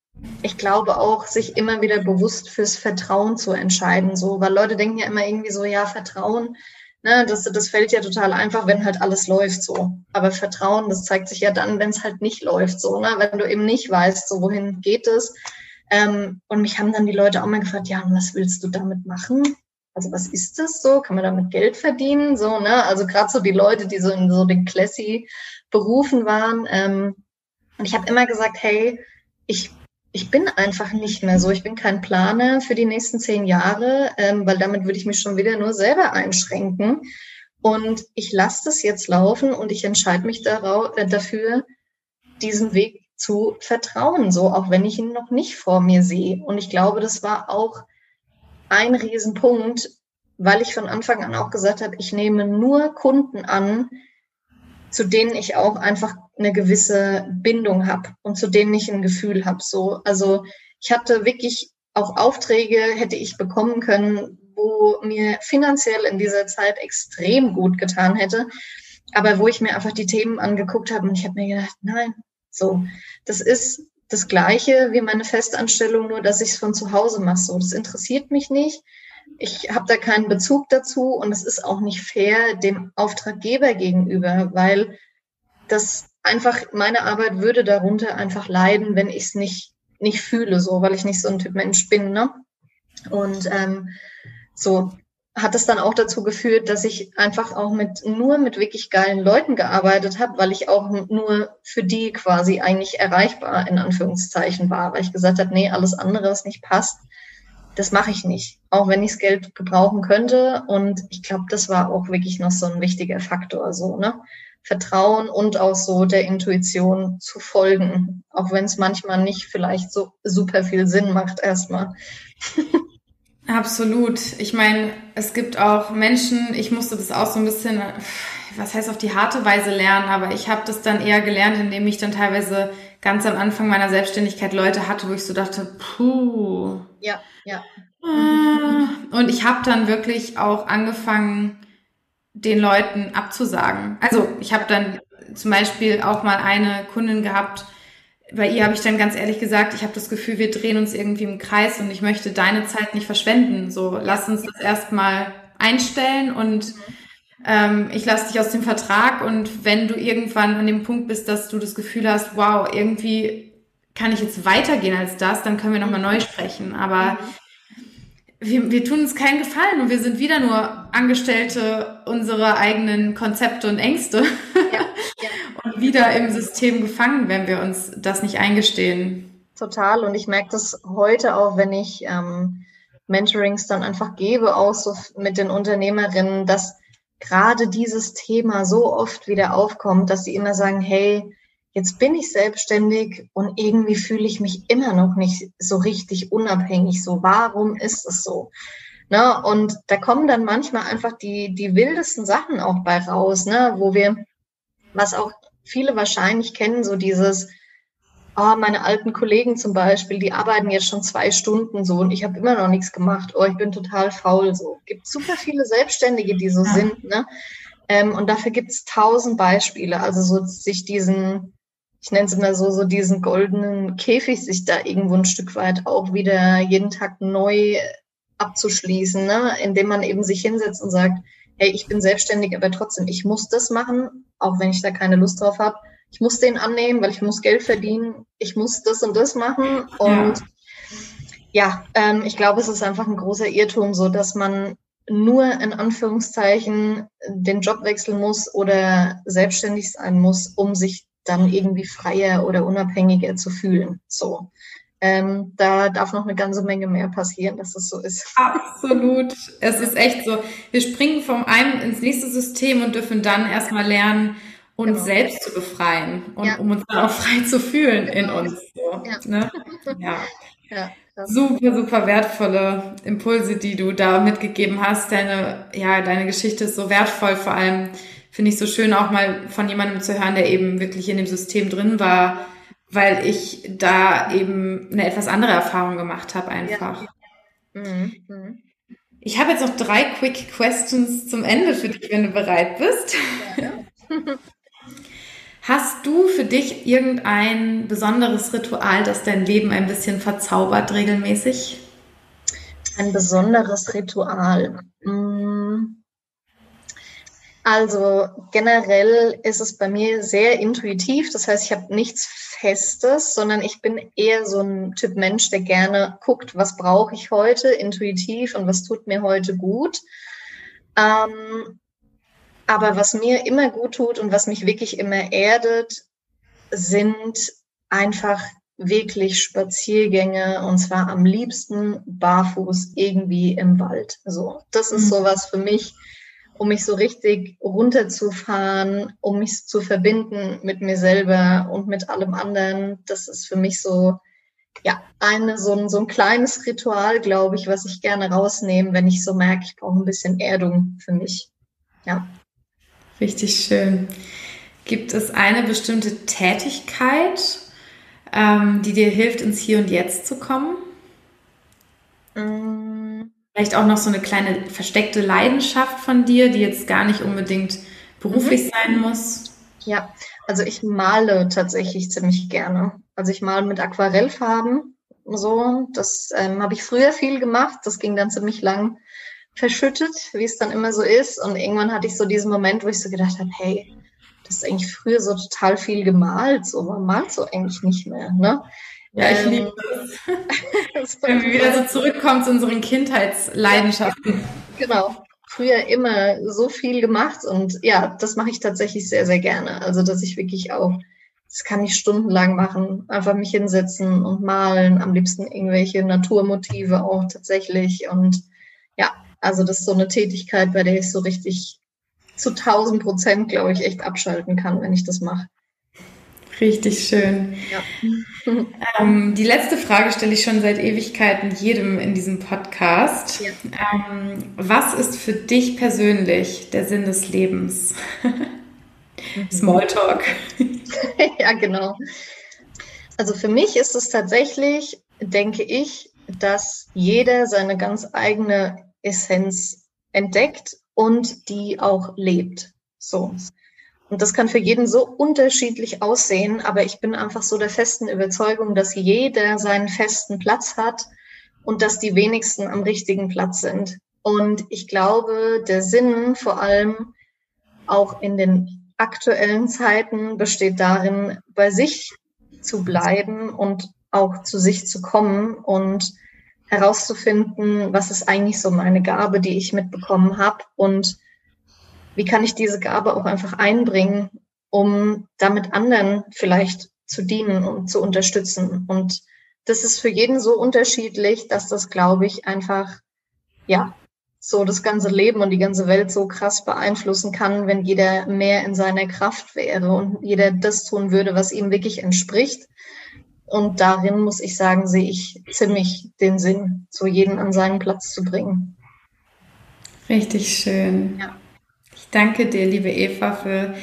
ich glaube auch, sich immer wieder bewusst fürs Vertrauen zu entscheiden, so, weil Leute denken ja immer irgendwie so, ja, Vertrauen, ne, das, das fällt ja total einfach, wenn halt alles läuft, so. Aber Vertrauen, das zeigt sich ja dann, wenn es halt nicht läuft, so, ne, wenn du eben nicht weißt, so, wohin geht es. Ähm, und mich haben dann die Leute auch mal gefragt, ja, und was willst du damit machen? Also was ist das so? Kann man damit Geld verdienen? So, ne? Also gerade so die Leute, die so in so den Classy Berufen waren. Ähm, und ich habe immer gesagt, hey, ich ich bin einfach nicht mehr so. Ich bin kein Planer für die nächsten zehn Jahre, ähm, weil damit würde ich mich schon wieder nur selber einschränken. Und ich lasse das jetzt laufen und ich entscheide mich darauf, äh, dafür, diesen Weg zu vertrauen, so auch wenn ich ihn noch nicht vor mir sehe. Und ich glaube, das war auch ein Riesenpunkt, weil ich von Anfang an auch gesagt habe, ich nehme nur Kunden an, zu denen ich auch einfach eine gewisse Bindung habe und zu denen ich ein Gefühl habe. So, also ich hatte wirklich auch Aufträge hätte ich bekommen können, wo mir finanziell in dieser Zeit extrem gut getan hätte, aber wo ich mir einfach die Themen angeguckt habe und ich habe mir gedacht, nein, so, das ist das Gleiche wie meine Festanstellung, nur dass ich es von zu Hause mache. So, das interessiert mich nicht. Ich habe da keinen Bezug dazu und es ist auch nicht fair dem Auftraggeber gegenüber, weil das einfach, meine Arbeit würde darunter einfach leiden, wenn ich es nicht, nicht fühle, so, weil ich nicht so ein Typ Mensch bin, ne? Und ähm, so hat es dann auch dazu geführt, dass ich einfach auch mit nur mit wirklich geilen Leuten gearbeitet habe, weil ich auch nur für die quasi eigentlich erreichbar in Anführungszeichen war, weil ich gesagt habe, nee, alles andere, was nicht passt, das mache ich nicht, auch wenn ich das Geld gebrauchen könnte. Und ich glaube, das war auch wirklich noch so ein wichtiger Faktor, so, ne? Vertrauen und auch so der Intuition zu folgen, auch wenn es manchmal nicht vielleicht so super viel Sinn macht erstmal. Absolut. Ich meine, es gibt auch Menschen, ich musste das auch so ein bisschen, was heißt auf die harte Weise lernen, aber ich habe das dann eher gelernt, indem ich dann teilweise ganz am Anfang meiner Selbstständigkeit Leute hatte, wo ich so dachte, puh. Ja, ja. Ah. Und ich habe dann wirklich auch angefangen, den Leuten abzusagen. Also ich habe dann zum Beispiel auch mal eine Kundin gehabt, bei ihr habe ich dann ganz ehrlich gesagt, ich habe das Gefühl, wir drehen uns irgendwie im Kreis und ich möchte deine Zeit nicht verschwenden. So, lass uns das erstmal einstellen und ähm, ich lasse dich aus dem Vertrag und wenn du irgendwann an dem Punkt bist, dass du das Gefühl hast, wow, irgendwie kann ich jetzt weitergehen als das, dann können wir nochmal neu sprechen. Aber wir, wir tun uns keinen Gefallen und wir sind wieder nur Angestellte unserer eigenen Konzepte und Ängste. Ja, ja. und wieder im System gefangen, wenn wir uns das nicht eingestehen. Total. Und ich merke das heute auch, wenn ich ähm, Mentorings dann einfach gebe, auch so mit den Unternehmerinnen, dass gerade dieses Thema so oft wieder aufkommt, dass sie immer sagen, hey, jetzt bin ich selbstständig und irgendwie fühle ich mich immer noch nicht so richtig unabhängig. So, warum ist es so? Ne? Und da kommen dann manchmal einfach die, die wildesten Sachen auch bei raus, ne? wo wir, was auch viele wahrscheinlich kennen, so dieses, oh, meine alten Kollegen zum Beispiel, die arbeiten jetzt schon zwei Stunden so und ich habe immer noch nichts gemacht. Oh, ich bin total faul. So gibt super viele Selbstständige, die so ja. sind. Ne? Ähm, und dafür gibt es tausend Beispiele. Also so sich diesen ich nenne es immer so, so diesen goldenen Käfig sich da irgendwo ein Stück weit auch wieder jeden Tag neu abzuschließen, ne? indem man eben sich hinsetzt und sagt, hey, ich bin selbstständig, aber trotzdem, ich muss das machen, auch wenn ich da keine Lust drauf habe. Ich muss den annehmen, weil ich muss Geld verdienen. Ich muss das und das machen. Und ja, ja ähm, ich glaube, es ist einfach ein großer Irrtum, so dass man nur in Anführungszeichen den Job wechseln muss oder selbstständig sein muss, um sich dann irgendwie freier oder unabhängiger zu fühlen. So. Ähm, da darf noch eine ganze Menge mehr passieren, dass es so ist. Absolut. Es ist echt so. Wir springen vom einen ins nächste System und dürfen dann erstmal lernen, uns genau. selbst zu befreien und ja. um uns dann auch frei zu fühlen genau. in uns. So, ja. Ne? ja. ja. Super, super wertvolle Impulse, die du da mitgegeben hast. Deine, ja, deine Geschichte ist so wertvoll. Vor allem finde ich so schön, auch mal von jemandem zu hören, der eben wirklich in dem System drin war, weil ich da eben eine etwas andere Erfahrung gemacht habe einfach. Ja. Mhm. Mhm. Ich habe jetzt noch drei Quick Questions zum Ende für dich, wenn du bereit bist. Ja. Hast du für dich irgendein besonderes Ritual, das dein Leben ein bisschen verzaubert regelmäßig? Ein besonderes Ritual. Hm. Also generell ist es bei mir sehr intuitiv. Das heißt, ich habe nichts Festes, sondern ich bin eher so ein Typ Mensch, der gerne guckt, was brauche ich heute intuitiv und was tut mir heute gut. Ähm, aber was mir immer gut tut und was mich wirklich immer erdet, sind einfach wirklich Spaziergänge und zwar am liebsten barfuß irgendwie im Wald. So, das ist mhm. sowas für mich, um mich so richtig runterzufahren, um mich zu verbinden mit mir selber und mit allem anderen. Das ist für mich so, ja, eine, so ein, so ein kleines Ritual, glaube ich, was ich gerne rausnehme, wenn ich so merke, ich brauche ein bisschen Erdung für mich. Ja. Richtig schön. Gibt es eine bestimmte Tätigkeit, ähm, die dir hilft, ins Hier und Jetzt zu kommen? Mm. Vielleicht auch noch so eine kleine versteckte Leidenschaft von dir, die jetzt gar nicht unbedingt beruflich mhm. sein muss? Ja, also ich male tatsächlich ziemlich gerne. Also ich male mit Aquarellfarben. So, das ähm, habe ich früher viel gemacht. Das ging dann ziemlich lang verschüttet, wie es dann immer so ist. Und irgendwann hatte ich so diesen Moment, wo ich so gedacht habe, hey, das ist eigentlich früher so total viel gemalt, so man malt so eigentlich nicht mehr. Ne? Ja, ich ähm, liebe das. Wenn wir wieder so zurückkommen zu unseren Kindheitsleidenschaften. Genau. Früher immer so viel gemacht und ja, das mache ich tatsächlich sehr, sehr gerne. Also, dass ich wirklich auch, das kann ich stundenlang machen, einfach mich hinsetzen und malen, am liebsten irgendwelche Naturmotive auch tatsächlich und ja, also das ist so eine Tätigkeit, bei der ich so richtig zu 1000 Prozent, glaube ich, echt abschalten kann, wenn ich das mache. Richtig schön. Ja. ähm, die letzte Frage stelle ich schon seit Ewigkeiten jedem in diesem Podcast. Ja. Ähm, was ist für dich persönlich der Sinn des Lebens? Mhm. Smalltalk. ja, genau. Also für mich ist es tatsächlich, denke ich, dass jeder seine ganz eigene Essenz entdeckt und die auch lebt. So. Und das kann für jeden so unterschiedlich aussehen, aber ich bin einfach so der festen Überzeugung, dass jeder seinen festen Platz hat und dass die wenigsten am richtigen Platz sind. Und ich glaube, der Sinn vor allem auch in den aktuellen Zeiten besteht darin, bei sich zu bleiben und auch zu sich zu kommen und herauszufinden, was ist eigentlich so meine Gabe, die ich mitbekommen habe und wie kann ich diese Gabe auch einfach einbringen, um damit anderen vielleicht zu dienen und zu unterstützen. Und das ist für jeden so unterschiedlich, dass das, glaube ich, einfach, ja, so das ganze Leben und die ganze Welt so krass beeinflussen kann, wenn jeder mehr in seiner Kraft wäre und jeder das tun würde, was ihm wirklich entspricht und darin muss ich sagen, sehe ich ziemlich den Sinn, so jeden an seinen Platz zu bringen. Richtig schön. Ja. Ich danke dir, liebe Eva, für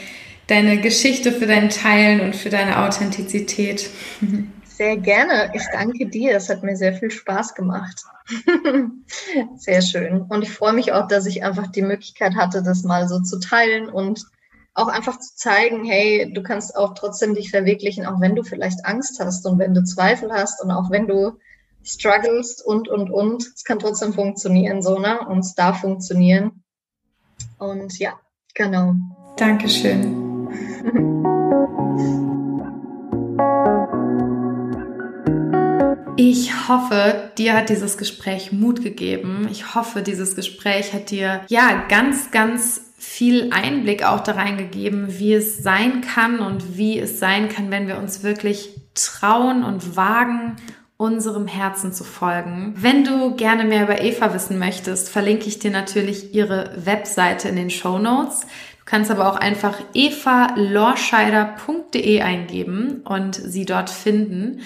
deine Geschichte, für dein Teilen und für deine Authentizität. Sehr gerne. Ich danke dir. Es hat mir sehr viel Spaß gemacht. sehr schön. Und ich freue mich auch, dass ich einfach die Möglichkeit hatte, das mal so zu teilen und auch einfach zu zeigen, hey, du kannst auch trotzdem dich verwirklichen, auch wenn du vielleicht Angst hast und wenn du Zweifel hast und auch wenn du strugglest und, und, und. Es kann trotzdem funktionieren, so, ne? Und es darf funktionieren. Und ja, genau. Dankeschön. Ich hoffe, dir hat dieses Gespräch Mut gegeben. Ich hoffe, dieses Gespräch hat dir ja ganz, ganz viel Einblick auch da reingegeben, wie es sein kann und wie es sein kann, wenn wir uns wirklich trauen und wagen, unserem Herzen zu folgen. Wenn du gerne mehr über Eva wissen möchtest, verlinke ich dir natürlich ihre Webseite in den Show Notes. Du kannst aber auch einfach evalorscheider.de eingeben und sie dort finden.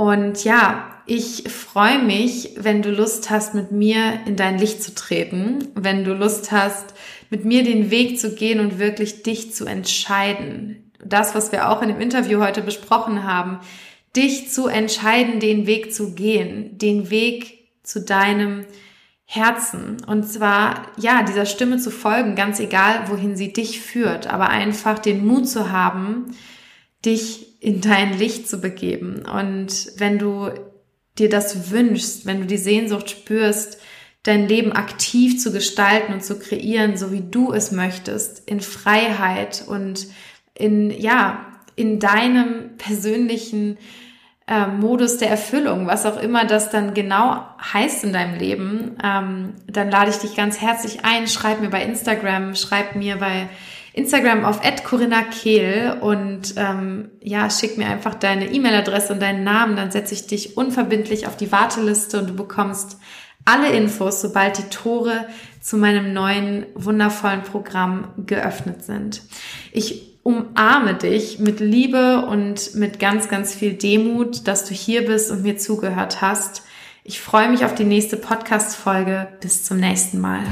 Und ja, ich freue mich, wenn du Lust hast, mit mir in dein Licht zu treten, wenn du Lust hast, mit mir den Weg zu gehen und wirklich dich zu entscheiden. Das, was wir auch in dem Interview heute besprochen haben, dich zu entscheiden, den Weg zu gehen, den Weg zu deinem Herzen. Und zwar, ja, dieser Stimme zu folgen, ganz egal, wohin sie dich führt, aber einfach den Mut zu haben, dich in dein Licht zu begeben. Und wenn du dir das wünschst, wenn du die Sehnsucht spürst, dein Leben aktiv zu gestalten und zu kreieren, so wie du es möchtest, in Freiheit und in, ja, in deinem persönlichen äh, Modus der Erfüllung, was auch immer das dann genau heißt in deinem Leben, ähm, dann lade ich dich ganz herzlich ein. Schreib mir bei Instagram, schreib mir bei Instagram auf Corinna Kehl und ähm, ja, schick mir einfach deine E-Mail-Adresse und deinen Namen, dann setze ich dich unverbindlich auf die Warteliste und du bekommst alle Infos, sobald die Tore zu meinem neuen wundervollen Programm geöffnet sind. Ich umarme dich mit Liebe und mit ganz, ganz viel Demut, dass du hier bist und mir zugehört hast. Ich freue mich auf die nächste Podcast-Folge. Bis zum nächsten Mal.